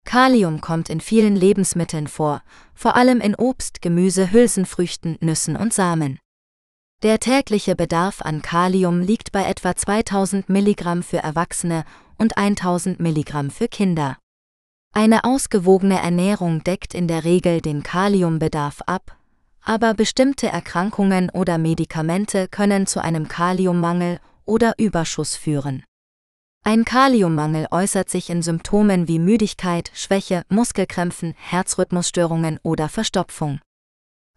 Kalium kommt in vielen Lebensmitteln vor, vor allem in Obst, Gemüse, Hülsenfrüchten, Nüssen und Samen. Der tägliche Bedarf an Kalium liegt bei etwa 2000 Milligramm für Erwachsene und 1000 Milligramm für Kinder. Eine ausgewogene Ernährung deckt in der Regel den Kaliumbedarf ab aber bestimmte Erkrankungen oder Medikamente können zu einem Kaliummangel oder Überschuss führen. Ein Kaliummangel äußert sich in Symptomen wie Müdigkeit, Schwäche, Muskelkrämpfen, Herzrhythmusstörungen oder Verstopfung.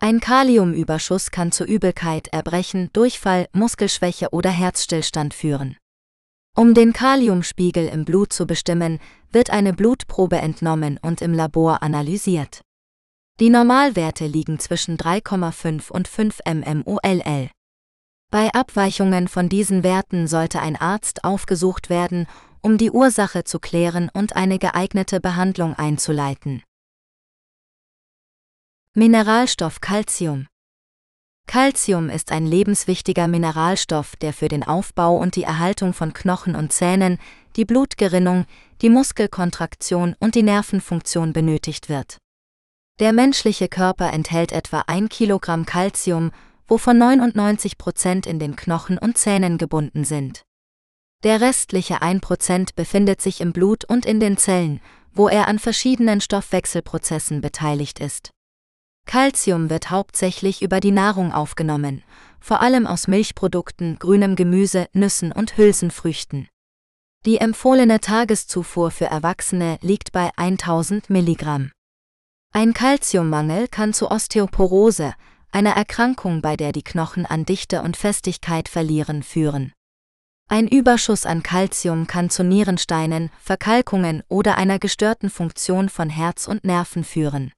Ein Kaliumüberschuss kann zu Übelkeit, Erbrechen, Durchfall, Muskelschwäche oder Herzstillstand führen. Um den Kaliumspiegel im Blut zu bestimmen, wird eine Blutprobe entnommen und im Labor analysiert. Die Normalwerte liegen zwischen 3,5 und 5 mmOll. Bei Abweichungen von diesen Werten sollte ein Arzt aufgesucht werden, um die Ursache zu klären und eine geeignete Behandlung einzuleiten. Mineralstoff Calcium Calcium ist ein lebenswichtiger Mineralstoff, der für den Aufbau und die Erhaltung von Knochen und Zähnen, die Blutgerinnung, die Muskelkontraktion und die Nervenfunktion benötigt wird. Der menschliche Körper enthält etwa 1 Kilogramm Calcium, wovon 99 Prozent in den Knochen und Zähnen gebunden sind. Der restliche 1 Prozent befindet sich im Blut und in den Zellen, wo er an verschiedenen Stoffwechselprozessen beteiligt ist. Calcium wird hauptsächlich über die Nahrung aufgenommen, vor allem aus Milchprodukten, grünem Gemüse, Nüssen und Hülsenfrüchten. Die empfohlene Tageszufuhr für Erwachsene liegt bei 1000 Milligramm. Ein Calciummangel kann zu Osteoporose, einer Erkrankung, bei der die Knochen an Dichte und Festigkeit verlieren, führen. Ein Überschuss an Calcium kann zu Nierensteinen, Verkalkungen oder einer gestörten Funktion von Herz und Nerven führen.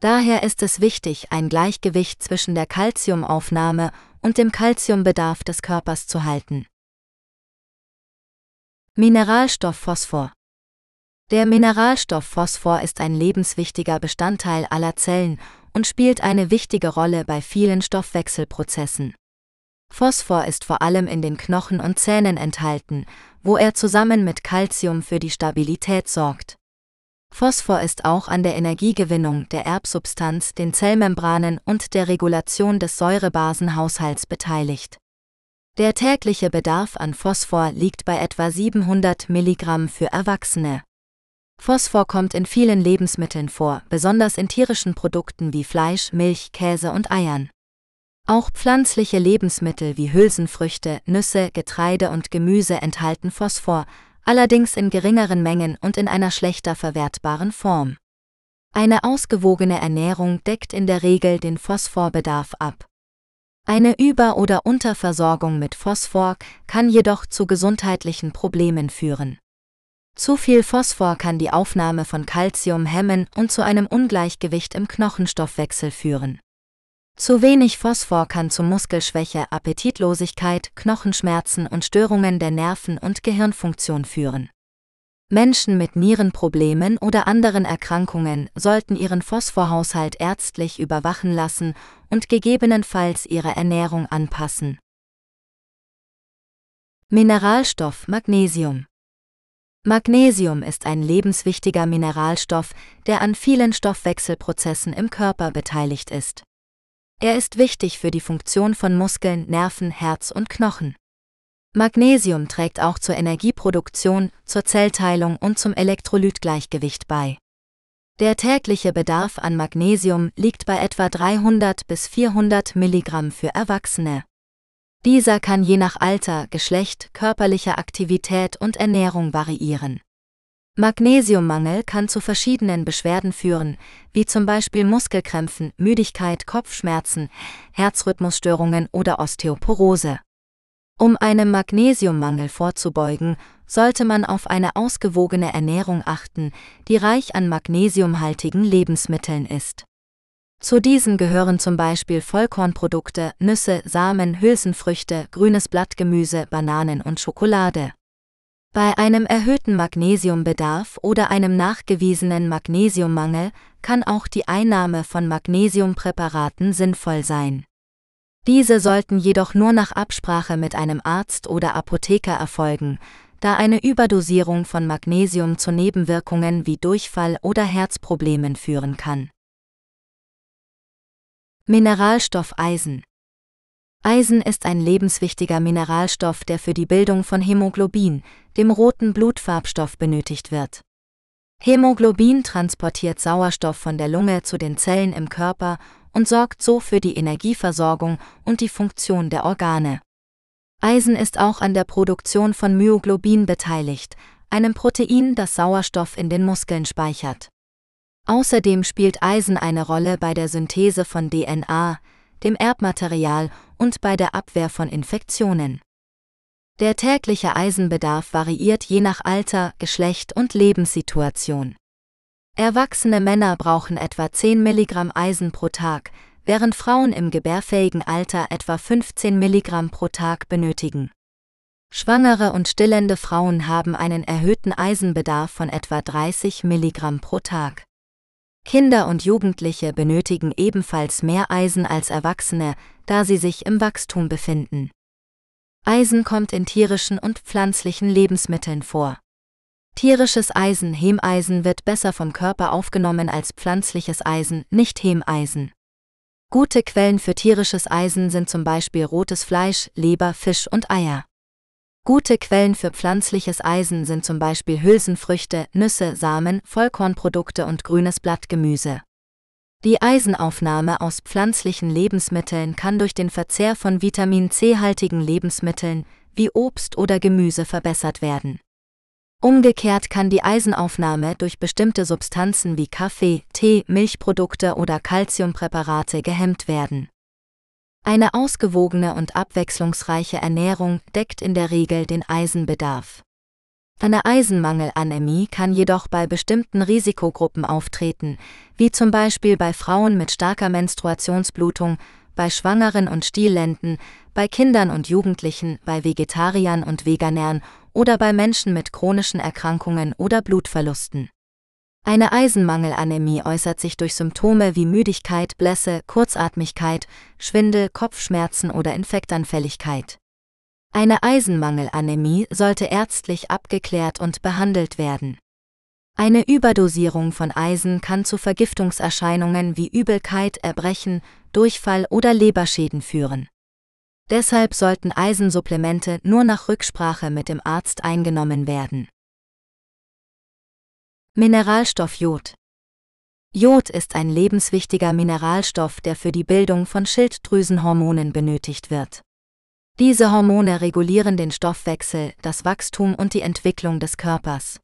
Daher ist es wichtig, ein Gleichgewicht zwischen der Calciumaufnahme und dem Calciumbedarf des Körpers zu halten. Mineralstoff Phosphor der Mineralstoff Phosphor ist ein lebenswichtiger Bestandteil aller Zellen und spielt eine wichtige Rolle bei vielen Stoffwechselprozessen. Phosphor ist vor allem in den Knochen und Zähnen enthalten, wo er zusammen mit Calcium für die Stabilität sorgt. Phosphor ist auch an der Energiegewinnung der Erbsubstanz, den Zellmembranen und der Regulation des Säurebasenhaushalts beteiligt. Der tägliche Bedarf an Phosphor liegt bei etwa 700 Milligramm für Erwachsene. Phosphor kommt in vielen Lebensmitteln vor, besonders in tierischen Produkten wie Fleisch, Milch, Käse und Eiern. Auch pflanzliche Lebensmittel wie Hülsenfrüchte, Nüsse, Getreide und Gemüse enthalten Phosphor, allerdings in geringeren Mengen und in einer schlechter verwertbaren Form. Eine ausgewogene Ernährung deckt in der Regel den Phosphorbedarf ab. Eine Über- oder Unterversorgung mit Phosphor kann jedoch zu gesundheitlichen Problemen führen. Zu viel Phosphor kann die Aufnahme von Calcium hemmen und zu einem Ungleichgewicht im Knochenstoffwechsel führen. Zu wenig Phosphor kann zu Muskelschwäche, Appetitlosigkeit, Knochenschmerzen und Störungen der Nerven- und Gehirnfunktion führen. Menschen mit Nierenproblemen oder anderen Erkrankungen sollten ihren Phosphorhaushalt ärztlich überwachen lassen und gegebenenfalls ihre Ernährung anpassen. Mineralstoff Magnesium Magnesium ist ein lebenswichtiger Mineralstoff, der an vielen Stoffwechselprozessen im Körper beteiligt ist. Er ist wichtig für die Funktion von Muskeln, Nerven, Herz und Knochen. Magnesium trägt auch zur Energieproduktion, zur Zellteilung und zum Elektrolytgleichgewicht bei. Der tägliche Bedarf an Magnesium liegt bei etwa 300 bis 400 Milligramm für Erwachsene. Dieser kann je nach Alter, Geschlecht, körperlicher Aktivität und Ernährung variieren. Magnesiummangel kann zu verschiedenen Beschwerden führen, wie zum Beispiel Muskelkrämpfen, Müdigkeit, Kopfschmerzen, Herzrhythmusstörungen oder Osteoporose. Um einem Magnesiummangel vorzubeugen, sollte man auf eine ausgewogene Ernährung achten, die reich an magnesiumhaltigen Lebensmitteln ist. Zu diesen gehören zum Beispiel Vollkornprodukte, Nüsse, Samen, Hülsenfrüchte, grünes Blattgemüse, Bananen und Schokolade. Bei einem erhöhten Magnesiumbedarf oder einem nachgewiesenen Magnesiummangel kann auch die Einnahme von Magnesiumpräparaten sinnvoll sein. Diese sollten jedoch nur nach Absprache mit einem Arzt oder Apotheker erfolgen, da eine Überdosierung von Magnesium zu Nebenwirkungen wie Durchfall oder Herzproblemen führen kann. Mineralstoff Eisen Eisen ist ein lebenswichtiger Mineralstoff, der für die Bildung von Hämoglobin, dem roten Blutfarbstoff, benötigt wird. Hämoglobin transportiert Sauerstoff von der Lunge zu den Zellen im Körper und sorgt so für die Energieversorgung und die Funktion der Organe. Eisen ist auch an der Produktion von Myoglobin beteiligt, einem Protein, das Sauerstoff in den Muskeln speichert. Außerdem spielt Eisen eine Rolle bei der Synthese von DNA, dem Erbmaterial und bei der Abwehr von Infektionen. Der tägliche Eisenbedarf variiert je nach Alter, Geschlecht und Lebenssituation. Erwachsene Männer brauchen etwa 10 Milligramm Eisen pro Tag, während Frauen im gebärfähigen Alter etwa 15 Milligramm pro Tag benötigen. Schwangere und stillende Frauen haben einen erhöhten Eisenbedarf von etwa 30 Milligramm pro Tag. Kinder und Jugendliche benötigen ebenfalls mehr Eisen als Erwachsene, da sie sich im Wachstum befinden. Eisen kommt in tierischen und pflanzlichen Lebensmitteln vor. Tierisches Eisen, Hemeisen wird besser vom Körper aufgenommen als pflanzliches Eisen, nicht Hemeisen. Gute Quellen für tierisches Eisen sind zum Beispiel rotes Fleisch, Leber, Fisch und Eier. Gute Quellen für pflanzliches Eisen sind zum Beispiel Hülsenfrüchte, Nüsse, Samen, Vollkornprodukte und grünes Blattgemüse. Die Eisenaufnahme aus pflanzlichen Lebensmitteln kann durch den Verzehr von Vitamin C-haltigen Lebensmitteln wie Obst oder Gemüse verbessert werden. Umgekehrt kann die Eisenaufnahme durch bestimmte Substanzen wie Kaffee, Tee, Milchprodukte oder Calciumpräparate gehemmt werden. Eine ausgewogene und abwechslungsreiche Ernährung deckt in der Regel den Eisenbedarf. Eine Eisenmangelanämie kann jedoch bei bestimmten Risikogruppen auftreten, wie zum Beispiel bei Frauen mit starker Menstruationsblutung, bei Schwangeren und Stillenden, bei Kindern und Jugendlichen, bei Vegetariern und Veganern oder bei Menschen mit chronischen Erkrankungen oder Blutverlusten. Eine Eisenmangelanämie äußert sich durch Symptome wie Müdigkeit, Blässe, Kurzatmigkeit, Schwindel, Kopfschmerzen oder Infektanfälligkeit. Eine Eisenmangelanämie sollte ärztlich abgeklärt und behandelt werden. Eine Überdosierung von Eisen kann zu Vergiftungserscheinungen wie Übelkeit, Erbrechen, Durchfall oder Leberschäden führen. Deshalb sollten Eisensupplemente nur nach Rücksprache mit dem Arzt eingenommen werden. Mineralstoff Jod Jod ist ein lebenswichtiger Mineralstoff, der für die Bildung von Schilddrüsenhormonen benötigt wird. Diese Hormone regulieren den Stoffwechsel, das Wachstum und die Entwicklung des Körpers.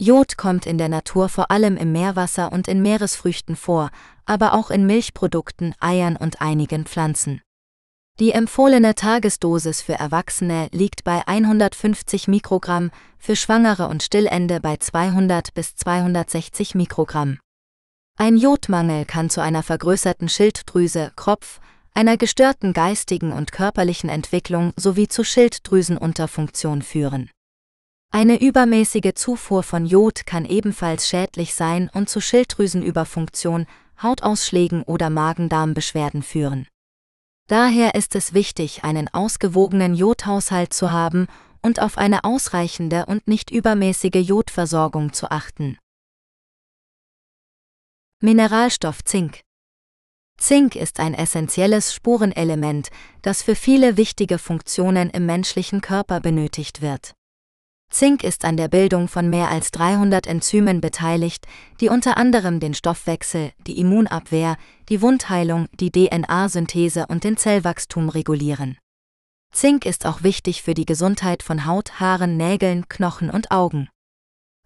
Jod kommt in der Natur vor allem im Meerwasser und in Meeresfrüchten vor, aber auch in Milchprodukten, Eiern und einigen Pflanzen. Die empfohlene Tagesdosis für Erwachsene liegt bei 150 Mikrogramm, für Schwangere und Stillende bei 200 bis 260 Mikrogramm. Ein Jodmangel kann zu einer vergrößerten Schilddrüse, Kropf, einer gestörten geistigen und körperlichen Entwicklung sowie zu Schilddrüsenunterfunktion führen. Eine übermäßige Zufuhr von Jod kann ebenfalls schädlich sein und zu Schilddrüsenüberfunktion, Hautausschlägen oder Magen-Darm-Beschwerden führen. Daher ist es wichtig, einen ausgewogenen Jodhaushalt zu haben und auf eine ausreichende und nicht übermäßige Jodversorgung zu achten. Mineralstoff Zink Zink ist ein essentielles Spurenelement, das für viele wichtige Funktionen im menschlichen Körper benötigt wird. Zink ist an der Bildung von mehr als 300 Enzymen beteiligt, die unter anderem den Stoffwechsel, die Immunabwehr, die Wundheilung, die DNA-Synthese und den Zellwachstum regulieren. Zink ist auch wichtig für die Gesundheit von Haut, Haaren, Nägeln, Knochen und Augen.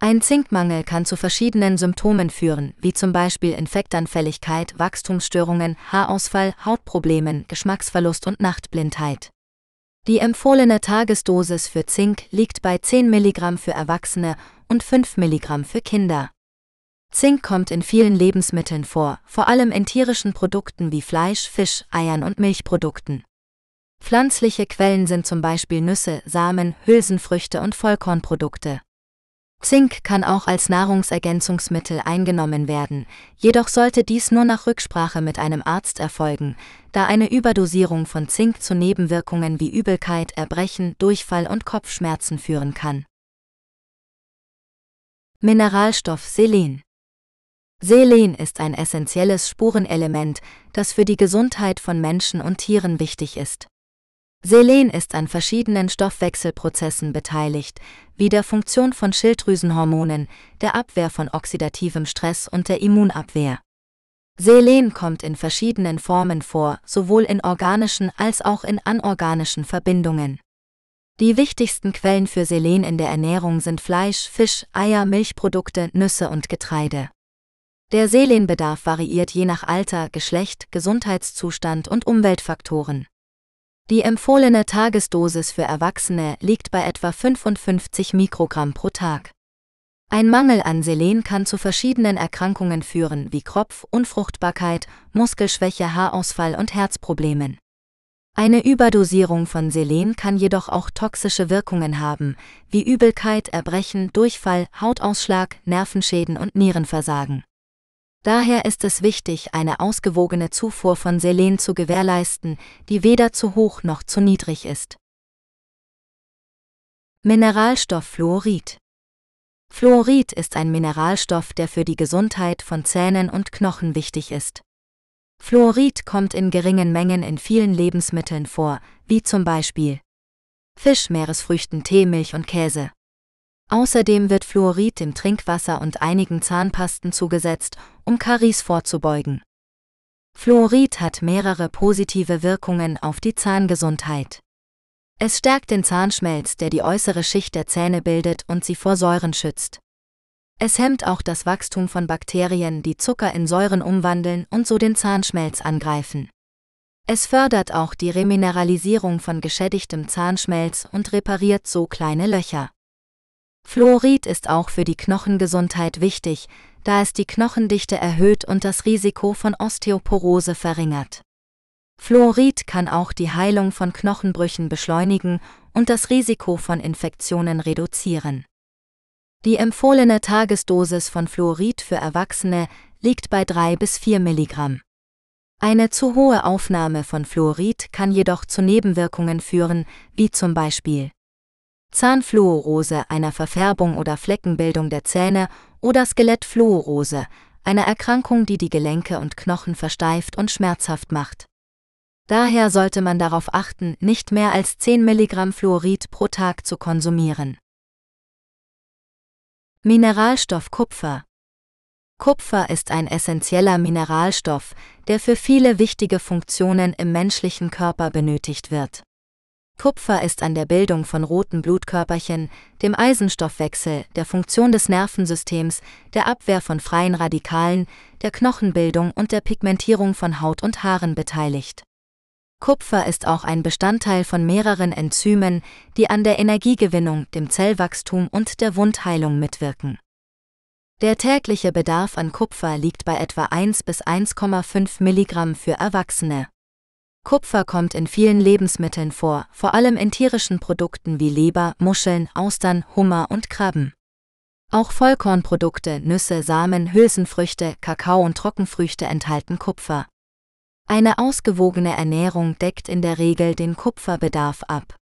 Ein Zinkmangel kann zu verschiedenen Symptomen führen, wie zum Beispiel Infektanfälligkeit, Wachstumsstörungen, Haarausfall, Hautproblemen, Geschmacksverlust und Nachtblindheit. Die empfohlene Tagesdosis für Zink liegt bei 10 Milligramm für Erwachsene und 5 Milligramm für Kinder. Zink kommt in vielen Lebensmitteln vor, vor allem in tierischen Produkten wie Fleisch, Fisch, Eiern und Milchprodukten. Pflanzliche Quellen sind zum Beispiel Nüsse, Samen, Hülsenfrüchte und Vollkornprodukte. Zink kann auch als Nahrungsergänzungsmittel eingenommen werden, jedoch sollte dies nur nach Rücksprache mit einem Arzt erfolgen, da eine Überdosierung von Zink zu Nebenwirkungen wie Übelkeit, Erbrechen, Durchfall und Kopfschmerzen führen kann. Mineralstoff Selen Selen ist ein essentielles Spurenelement, das für die Gesundheit von Menschen und Tieren wichtig ist. Selen ist an verschiedenen Stoffwechselprozessen beteiligt, wie der Funktion von Schilddrüsenhormonen, der Abwehr von oxidativem Stress und der Immunabwehr. Selen kommt in verschiedenen Formen vor, sowohl in organischen als auch in anorganischen Verbindungen. Die wichtigsten Quellen für Selen in der Ernährung sind Fleisch, Fisch, Eier, Milchprodukte, Nüsse und Getreide. Der Selenbedarf variiert je nach Alter, Geschlecht, Gesundheitszustand und Umweltfaktoren. Die empfohlene Tagesdosis für Erwachsene liegt bei etwa 55 Mikrogramm pro Tag. Ein Mangel an Selen kann zu verschiedenen Erkrankungen führen, wie Kropf, Unfruchtbarkeit, Muskelschwäche, Haarausfall und Herzproblemen. Eine Überdosierung von Selen kann jedoch auch toxische Wirkungen haben, wie Übelkeit, Erbrechen, Durchfall, Hautausschlag, Nervenschäden und Nierenversagen. Daher ist es wichtig, eine ausgewogene Zufuhr von Selen zu gewährleisten, die weder zu hoch noch zu niedrig ist. Mineralstoff Fluorid Fluorid ist ein Mineralstoff, der für die Gesundheit von Zähnen und Knochen wichtig ist. Fluorid kommt in geringen Mengen in vielen Lebensmitteln vor, wie zum Beispiel Fisch, Meeresfrüchten, Tee, Milch und Käse. Außerdem wird Fluorid dem Trinkwasser und einigen Zahnpasten zugesetzt, um Karies vorzubeugen. Fluorid hat mehrere positive Wirkungen auf die Zahngesundheit. Es stärkt den Zahnschmelz, der die äußere Schicht der Zähne bildet und sie vor Säuren schützt. Es hemmt auch das Wachstum von Bakterien, die Zucker in Säuren umwandeln und so den Zahnschmelz angreifen. Es fördert auch die Remineralisierung von geschädigtem Zahnschmelz und repariert so kleine Löcher. Fluorid ist auch für die Knochengesundheit wichtig, da es die Knochendichte erhöht und das Risiko von Osteoporose verringert. Fluorid kann auch die Heilung von Knochenbrüchen beschleunigen und das Risiko von Infektionen reduzieren. Die empfohlene Tagesdosis von Fluorid für Erwachsene liegt bei 3 bis 4 Milligramm. Eine zu hohe Aufnahme von Fluorid kann jedoch zu Nebenwirkungen führen, wie zum Beispiel Zahnfluorose, einer Verfärbung oder Fleckenbildung der Zähne oder Skelettfluorose, einer Erkrankung, die die Gelenke und Knochen versteift und schmerzhaft macht. Daher sollte man darauf achten, nicht mehr als 10 Milligramm Fluorid pro Tag zu konsumieren. Mineralstoff Kupfer Kupfer ist ein essentieller Mineralstoff, der für viele wichtige Funktionen im menschlichen Körper benötigt wird. Kupfer ist an der Bildung von roten Blutkörperchen, dem Eisenstoffwechsel, der Funktion des Nervensystems, der Abwehr von freien Radikalen, der Knochenbildung und der Pigmentierung von Haut und Haaren beteiligt. Kupfer ist auch ein Bestandteil von mehreren Enzymen, die an der Energiegewinnung, dem Zellwachstum und der Wundheilung mitwirken. Der tägliche Bedarf an Kupfer liegt bei etwa 1 bis 1,5 Milligramm für Erwachsene. Kupfer kommt in vielen Lebensmitteln vor, vor allem in tierischen Produkten wie Leber, Muscheln, Austern, Hummer und Krabben. Auch Vollkornprodukte, Nüsse, Samen, Hülsenfrüchte, Kakao und Trockenfrüchte enthalten Kupfer. Eine ausgewogene Ernährung deckt in der Regel den Kupferbedarf ab.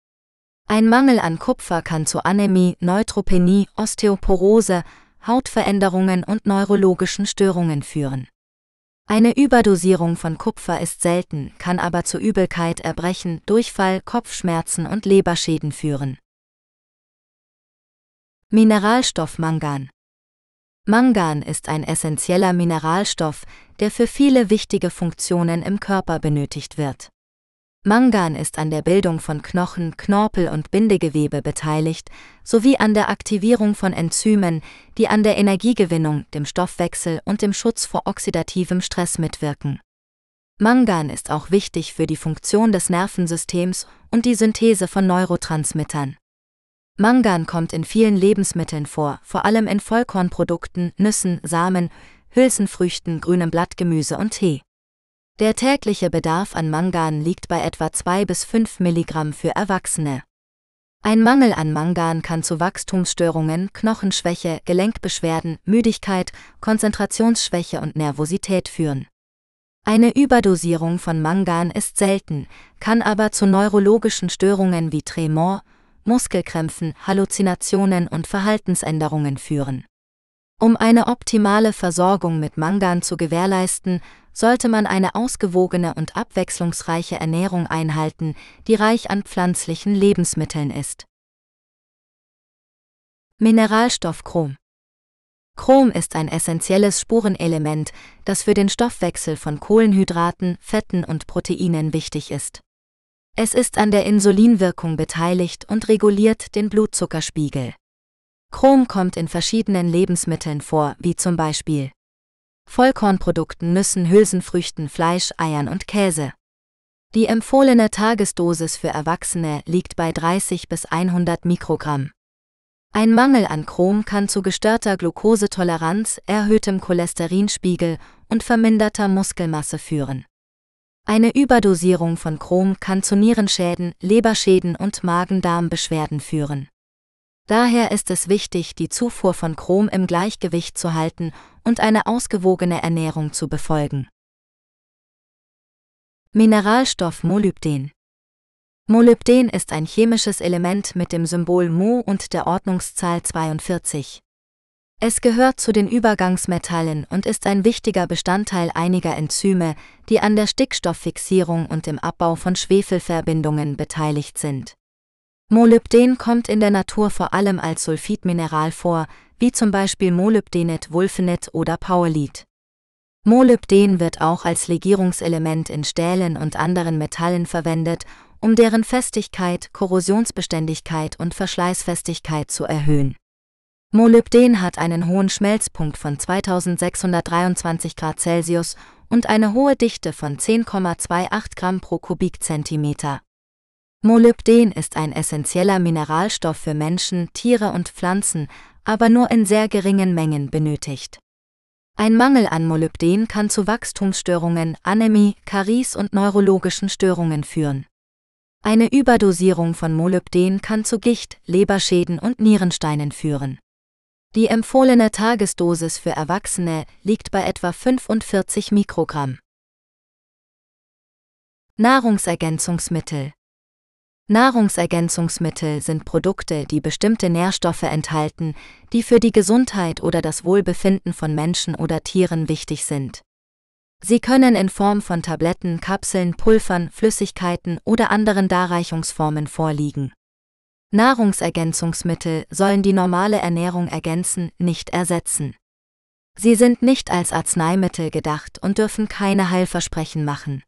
Ein Mangel an Kupfer kann zu Anämie, Neutropenie, Osteoporose, Hautveränderungen und neurologischen Störungen führen. Eine Überdosierung von Kupfer ist selten, kann aber zu Übelkeit, Erbrechen, Durchfall, Kopfschmerzen und Leberschäden führen. Mineralstoff Mangan Mangan ist ein essentieller Mineralstoff, der für viele wichtige Funktionen im Körper benötigt wird. Mangan ist an der Bildung von Knochen, Knorpel und Bindegewebe beteiligt, sowie an der Aktivierung von Enzymen, die an der Energiegewinnung, dem Stoffwechsel und dem Schutz vor oxidativem Stress mitwirken. Mangan ist auch wichtig für die Funktion des Nervensystems und die Synthese von Neurotransmittern. Mangan kommt in vielen Lebensmitteln vor, vor allem in Vollkornprodukten, Nüssen, Samen, Hülsenfrüchten, grünem Blattgemüse und Tee. Der tägliche Bedarf an Mangan liegt bei etwa 2 bis 5 Milligramm für Erwachsene. Ein Mangel an Mangan kann zu Wachstumsstörungen, Knochenschwäche, Gelenkbeschwerden, Müdigkeit, Konzentrationsschwäche und Nervosität führen. Eine Überdosierung von Mangan ist selten, kann aber zu neurologischen Störungen wie Tremor, Muskelkrämpfen, Halluzinationen und Verhaltensänderungen führen. Um eine optimale Versorgung mit Mangan zu gewährleisten, sollte man eine ausgewogene und abwechslungsreiche Ernährung einhalten, die reich an pflanzlichen Lebensmitteln ist. Mineralstoff Chrom Chrom ist ein essentielles Spurenelement, das für den Stoffwechsel von Kohlenhydraten, Fetten und Proteinen wichtig ist. Es ist an der Insulinwirkung beteiligt und reguliert den Blutzuckerspiegel. Chrom kommt in verschiedenen Lebensmitteln vor, wie zum Beispiel Vollkornprodukten, Nüssen, Hülsenfrüchten, Fleisch, Eiern und Käse. Die empfohlene Tagesdosis für Erwachsene liegt bei 30 bis 100 Mikrogramm. Ein Mangel an Chrom kann zu gestörter Glukosetoleranz, erhöhtem Cholesterinspiegel und verminderter Muskelmasse führen. Eine Überdosierung von Chrom kann zu Nierenschäden, Leberschäden und Magen-Darm-Beschwerden führen. Daher ist es wichtig, die Zufuhr von Chrom im Gleichgewicht zu halten und eine ausgewogene Ernährung zu befolgen. Mineralstoff Molybden Molybden ist ein chemisches Element mit dem Symbol Mo und der Ordnungszahl 42. Es gehört zu den Übergangsmetallen und ist ein wichtiger Bestandteil einiger Enzyme, die an der Stickstofffixierung und dem Abbau von Schwefelverbindungen beteiligt sind. Molybden kommt in der Natur vor allem als Sulfidmineral vor, wie zum Beispiel Molybdenet, Wulfenet oder Powellite. Molybden wird auch als Legierungselement in Stählen und anderen Metallen verwendet, um deren Festigkeit, Korrosionsbeständigkeit und Verschleißfestigkeit zu erhöhen. Molybden hat einen hohen Schmelzpunkt von 2623 Grad Celsius und eine hohe Dichte von 10,28 Gramm pro Kubikzentimeter. Molybden ist ein essentieller Mineralstoff für Menschen, Tiere und Pflanzen, aber nur in sehr geringen Mengen benötigt. Ein Mangel an Molybden kann zu Wachstumsstörungen, Anämie, Karies und neurologischen Störungen führen. Eine Überdosierung von Molybden kann zu Gicht, Leberschäden und Nierensteinen führen. Die empfohlene Tagesdosis für Erwachsene liegt bei etwa 45 Mikrogramm. Nahrungsergänzungsmittel Nahrungsergänzungsmittel sind Produkte, die bestimmte Nährstoffe enthalten, die für die Gesundheit oder das Wohlbefinden von Menschen oder Tieren wichtig sind. Sie können in Form von Tabletten, Kapseln, Pulvern, Flüssigkeiten oder anderen Darreichungsformen vorliegen. Nahrungsergänzungsmittel sollen die normale Ernährung ergänzen, nicht ersetzen. Sie sind nicht als Arzneimittel gedacht und dürfen keine Heilversprechen machen.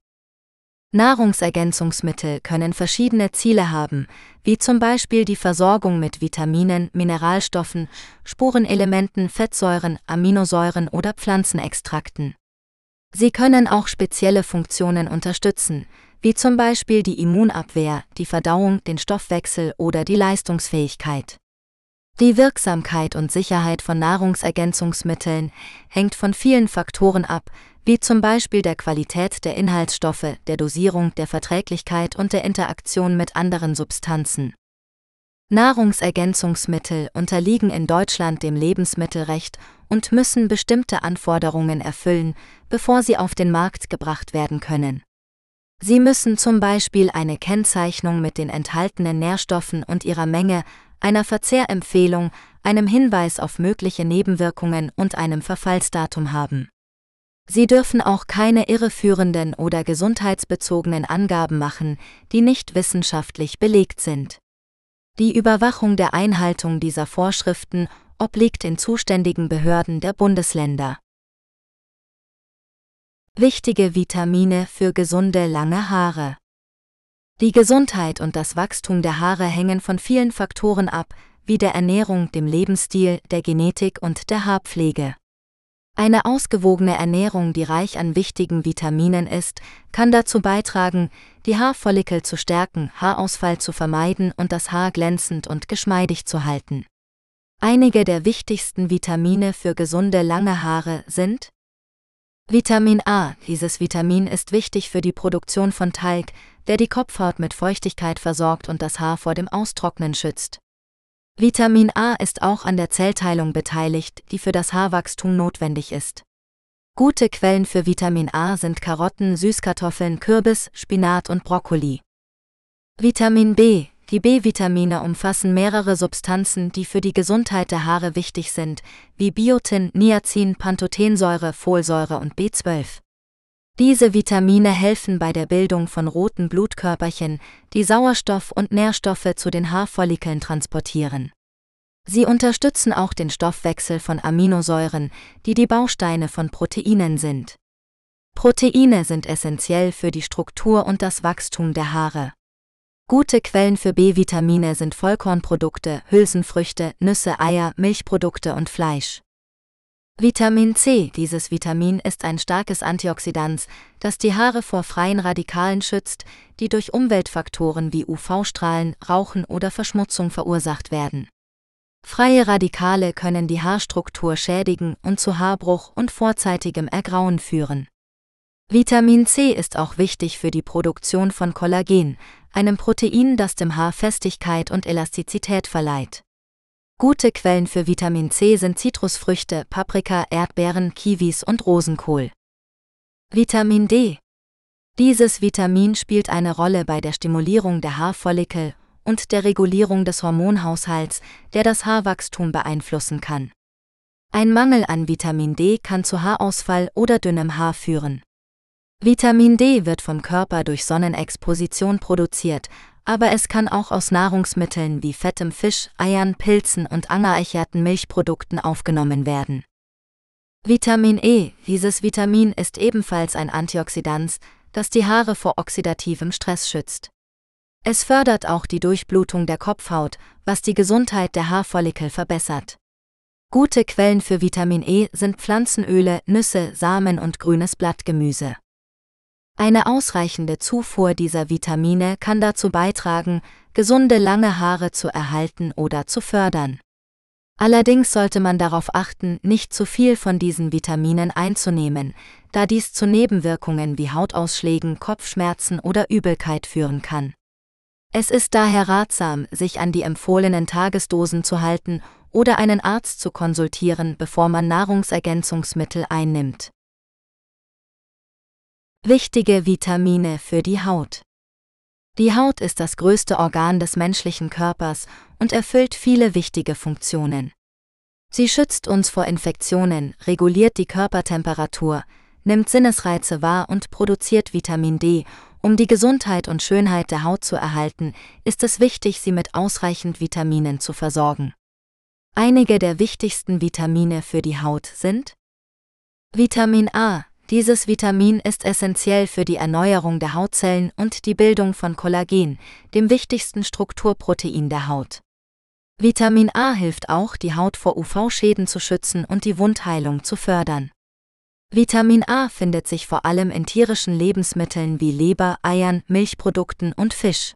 Nahrungsergänzungsmittel können verschiedene Ziele haben, wie zum Beispiel die Versorgung mit Vitaminen, Mineralstoffen, Spurenelementen, Fettsäuren, Aminosäuren oder Pflanzenextrakten. Sie können auch spezielle Funktionen unterstützen, wie zum Beispiel die Immunabwehr, die Verdauung, den Stoffwechsel oder die Leistungsfähigkeit. Die Wirksamkeit und Sicherheit von Nahrungsergänzungsmitteln hängt von vielen Faktoren ab, wie zum Beispiel der Qualität der Inhaltsstoffe, der Dosierung, der Verträglichkeit und der Interaktion mit anderen Substanzen. Nahrungsergänzungsmittel unterliegen in Deutschland dem Lebensmittelrecht und müssen bestimmte Anforderungen erfüllen, bevor sie auf den Markt gebracht werden können. Sie müssen zum Beispiel eine Kennzeichnung mit den enthaltenen Nährstoffen und ihrer Menge, einer Verzehrempfehlung, einem Hinweis auf mögliche Nebenwirkungen und einem Verfallsdatum haben. Sie dürfen auch keine irreführenden oder gesundheitsbezogenen Angaben machen, die nicht wissenschaftlich belegt sind. Die Überwachung der Einhaltung dieser Vorschriften obliegt den zuständigen Behörden der Bundesländer. Wichtige Vitamine für gesunde lange Haare. Die Gesundheit und das Wachstum der Haare hängen von vielen Faktoren ab, wie der Ernährung, dem Lebensstil, der Genetik und der Haarpflege. Eine ausgewogene Ernährung, die reich an wichtigen Vitaminen ist, kann dazu beitragen, die Haarfollikel zu stärken, Haarausfall zu vermeiden und das Haar glänzend und geschmeidig zu halten. Einige der wichtigsten Vitamine für gesunde lange Haare sind Vitamin A. Dieses Vitamin ist wichtig für die Produktion von Talg, der die Kopfhaut mit Feuchtigkeit versorgt und das Haar vor dem Austrocknen schützt. Vitamin A ist auch an der Zellteilung beteiligt, die für das Haarwachstum notwendig ist. Gute Quellen für Vitamin A sind Karotten, Süßkartoffeln, Kürbis, Spinat und Brokkoli. Vitamin B. Die B-Vitamine umfassen mehrere Substanzen, die für die Gesundheit der Haare wichtig sind, wie Biotin, Niacin, Pantothensäure, Folsäure und B12. Diese Vitamine helfen bei der Bildung von roten Blutkörperchen, die Sauerstoff und Nährstoffe zu den Haarfollikeln transportieren. Sie unterstützen auch den Stoffwechsel von Aminosäuren, die die Bausteine von Proteinen sind. Proteine sind essentiell für die Struktur und das Wachstum der Haare. Gute Quellen für B-Vitamine sind Vollkornprodukte, Hülsenfrüchte, Nüsse, Eier, Milchprodukte und Fleisch. Vitamin C. Dieses Vitamin ist ein starkes Antioxidant, das die Haare vor freien Radikalen schützt, die durch Umweltfaktoren wie UV-Strahlen, Rauchen oder Verschmutzung verursacht werden. Freie Radikale können die Haarstruktur schädigen und zu Haarbruch und vorzeitigem Ergrauen führen. Vitamin C ist auch wichtig für die Produktion von Kollagen, einem Protein, das dem Haar Festigkeit und Elastizität verleiht. Gute Quellen für Vitamin C sind Zitrusfrüchte, Paprika, Erdbeeren, Kiwis und Rosenkohl. Vitamin D. Dieses Vitamin spielt eine Rolle bei der Stimulierung der Haarfollikel und der Regulierung des Hormonhaushalts, der das Haarwachstum beeinflussen kann. Ein Mangel an Vitamin D kann zu Haarausfall oder dünnem Haar führen. Vitamin D wird vom Körper durch Sonnenexposition produziert, aber es kann auch aus Nahrungsmitteln wie fettem Fisch, Eiern, Pilzen und angereicherten Milchprodukten aufgenommen werden. Vitamin E, dieses Vitamin ist ebenfalls ein Antioxidant, das die Haare vor oxidativem Stress schützt. Es fördert auch die Durchblutung der Kopfhaut, was die Gesundheit der Haarfollikel verbessert. Gute Quellen für Vitamin E sind Pflanzenöle, Nüsse, Samen und grünes Blattgemüse. Eine ausreichende Zufuhr dieser Vitamine kann dazu beitragen, gesunde lange Haare zu erhalten oder zu fördern. Allerdings sollte man darauf achten, nicht zu viel von diesen Vitaminen einzunehmen, da dies zu Nebenwirkungen wie Hautausschlägen, Kopfschmerzen oder Übelkeit führen kann. Es ist daher ratsam, sich an die empfohlenen Tagesdosen zu halten oder einen Arzt zu konsultieren, bevor man Nahrungsergänzungsmittel einnimmt. Wichtige Vitamine für die Haut. Die Haut ist das größte Organ des menschlichen Körpers und erfüllt viele wichtige Funktionen. Sie schützt uns vor Infektionen, reguliert die Körpertemperatur, nimmt Sinnesreize wahr und produziert Vitamin D. Um die Gesundheit und Schönheit der Haut zu erhalten, ist es wichtig, sie mit ausreichend Vitaminen zu versorgen. Einige der wichtigsten Vitamine für die Haut sind Vitamin A, Dieses Vitamin ist essentiell für die Erneuerung der Hautzellen und die Bildung von Kollagen, dem wichtigsten Strukturprotein der Haut. Vitamin A hilft auch, die Haut vor UV-Schäden zu schützen und die Wundheilung zu fördern. Vitamin A findet sich vor allem in tierischen Lebensmitteln wie Leber, Eiern, Milchprodukten und Fisch.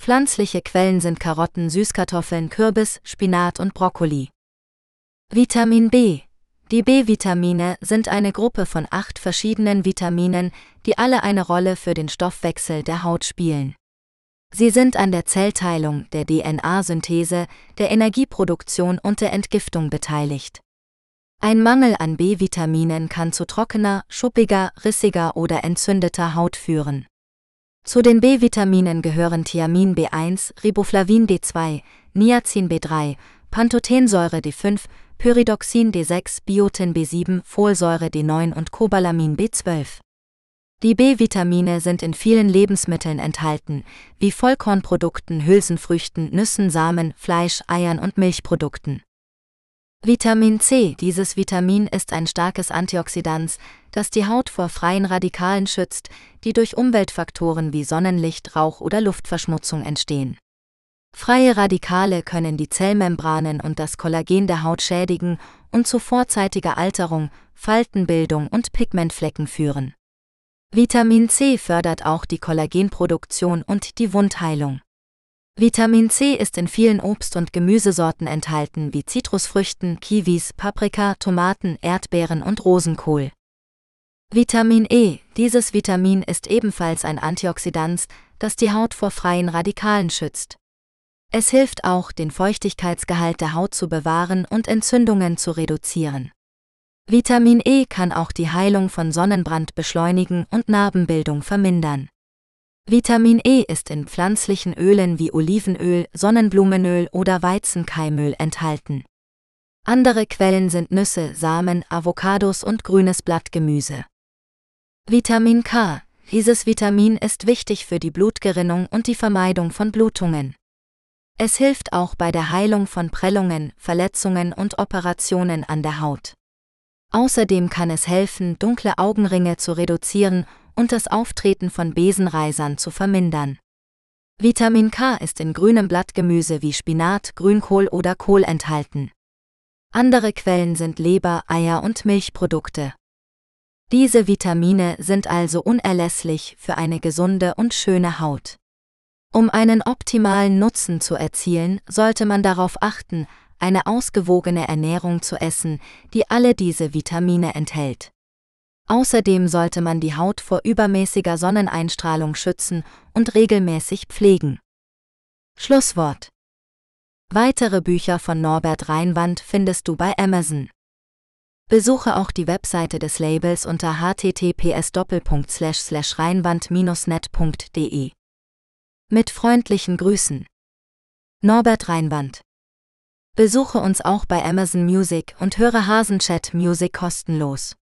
Pflanzliche Quellen sind Karotten, Süßkartoffeln, Kürbis, Spinat und Brokkoli. Vitamin B die B-Vitamine sind eine Gruppe von acht verschiedenen Vitaminen, die alle eine Rolle für den Stoffwechsel der Haut spielen. Sie sind an der Zellteilung, der DNA-Synthese, der Energieproduktion und der Entgiftung beteiligt. Ein Mangel an B-Vitaminen kann zu trockener, schuppiger, rissiger oder entzündeter Haut führen. Zu den B-Vitaminen gehören Thiamin B1, Riboflavin B2, Niacin B3, Pantothensäure D5, Pyridoxin D6, Biotin B7, Folsäure D9 und Cobalamin B12. Die B-Vitamine sind in vielen Lebensmitteln enthalten, wie Vollkornprodukten, Hülsenfrüchten, Nüssen, Samen, Fleisch, Eiern und Milchprodukten. Vitamin C Dieses Vitamin ist ein starkes Antioxidant, das die Haut vor freien Radikalen schützt, die durch Umweltfaktoren wie Sonnenlicht, Rauch oder Luftverschmutzung entstehen. Freie Radikale können die Zellmembranen und das Kollagen der Haut schädigen und zu vorzeitiger Alterung, Faltenbildung und Pigmentflecken führen. Vitamin C fördert auch die Kollagenproduktion und die Wundheilung. Vitamin C ist in vielen Obst- und Gemüsesorten enthalten wie Zitrusfrüchten, Kiwis, Paprika, Tomaten, Erdbeeren und Rosenkohl. Vitamin E. Dieses Vitamin ist ebenfalls ein Antioxidant, das die Haut vor freien Radikalen schützt. Es hilft auch, den Feuchtigkeitsgehalt der Haut zu bewahren und Entzündungen zu reduzieren. Vitamin E kann auch die Heilung von Sonnenbrand beschleunigen und Narbenbildung vermindern. Vitamin E ist in pflanzlichen Ölen wie Olivenöl, Sonnenblumenöl oder Weizenkeimöl enthalten. Andere Quellen sind Nüsse, Samen, Avocados und grünes Blattgemüse. Vitamin K. Dieses Vitamin ist wichtig für die Blutgerinnung und die Vermeidung von Blutungen. Es hilft auch bei der Heilung von Prellungen, Verletzungen und Operationen an der Haut. Außerdem kann es helfen, dunkle Augenringe zu reduzieren und das Auftreten von Besenreisern zu vermindern. Vitamin K ist in grünem Blattgemüse wie Spinat, Grünkohl oder Kohl enthalten. Andere Quellen sind Leber, Eier und Milchprodukte. Diese Vitamine sind also unerlässlich für eine gesunde und schöne Haut. Um einen optimalen Nutzen zu erzielen, sollte man darauf achten, eine ausgewogene Ernährung zu essen, die alle diese Vitamine enthält. Außerdem sollte man die Haut vor übermäßiger Sonneneinstrahlung schützen und regelmäßig pflegen. Schlusswort. Weitere Bücher von Norbert Reinwand findest du bei Amazon. Besuche auch die Webseite des Labels unter https://reinwand-net.de. Mit freundlichen Grüßen. Norbert Reinwand. Besuche uns auch bei Amazon Music und höre Hasenchat Music kostenlos.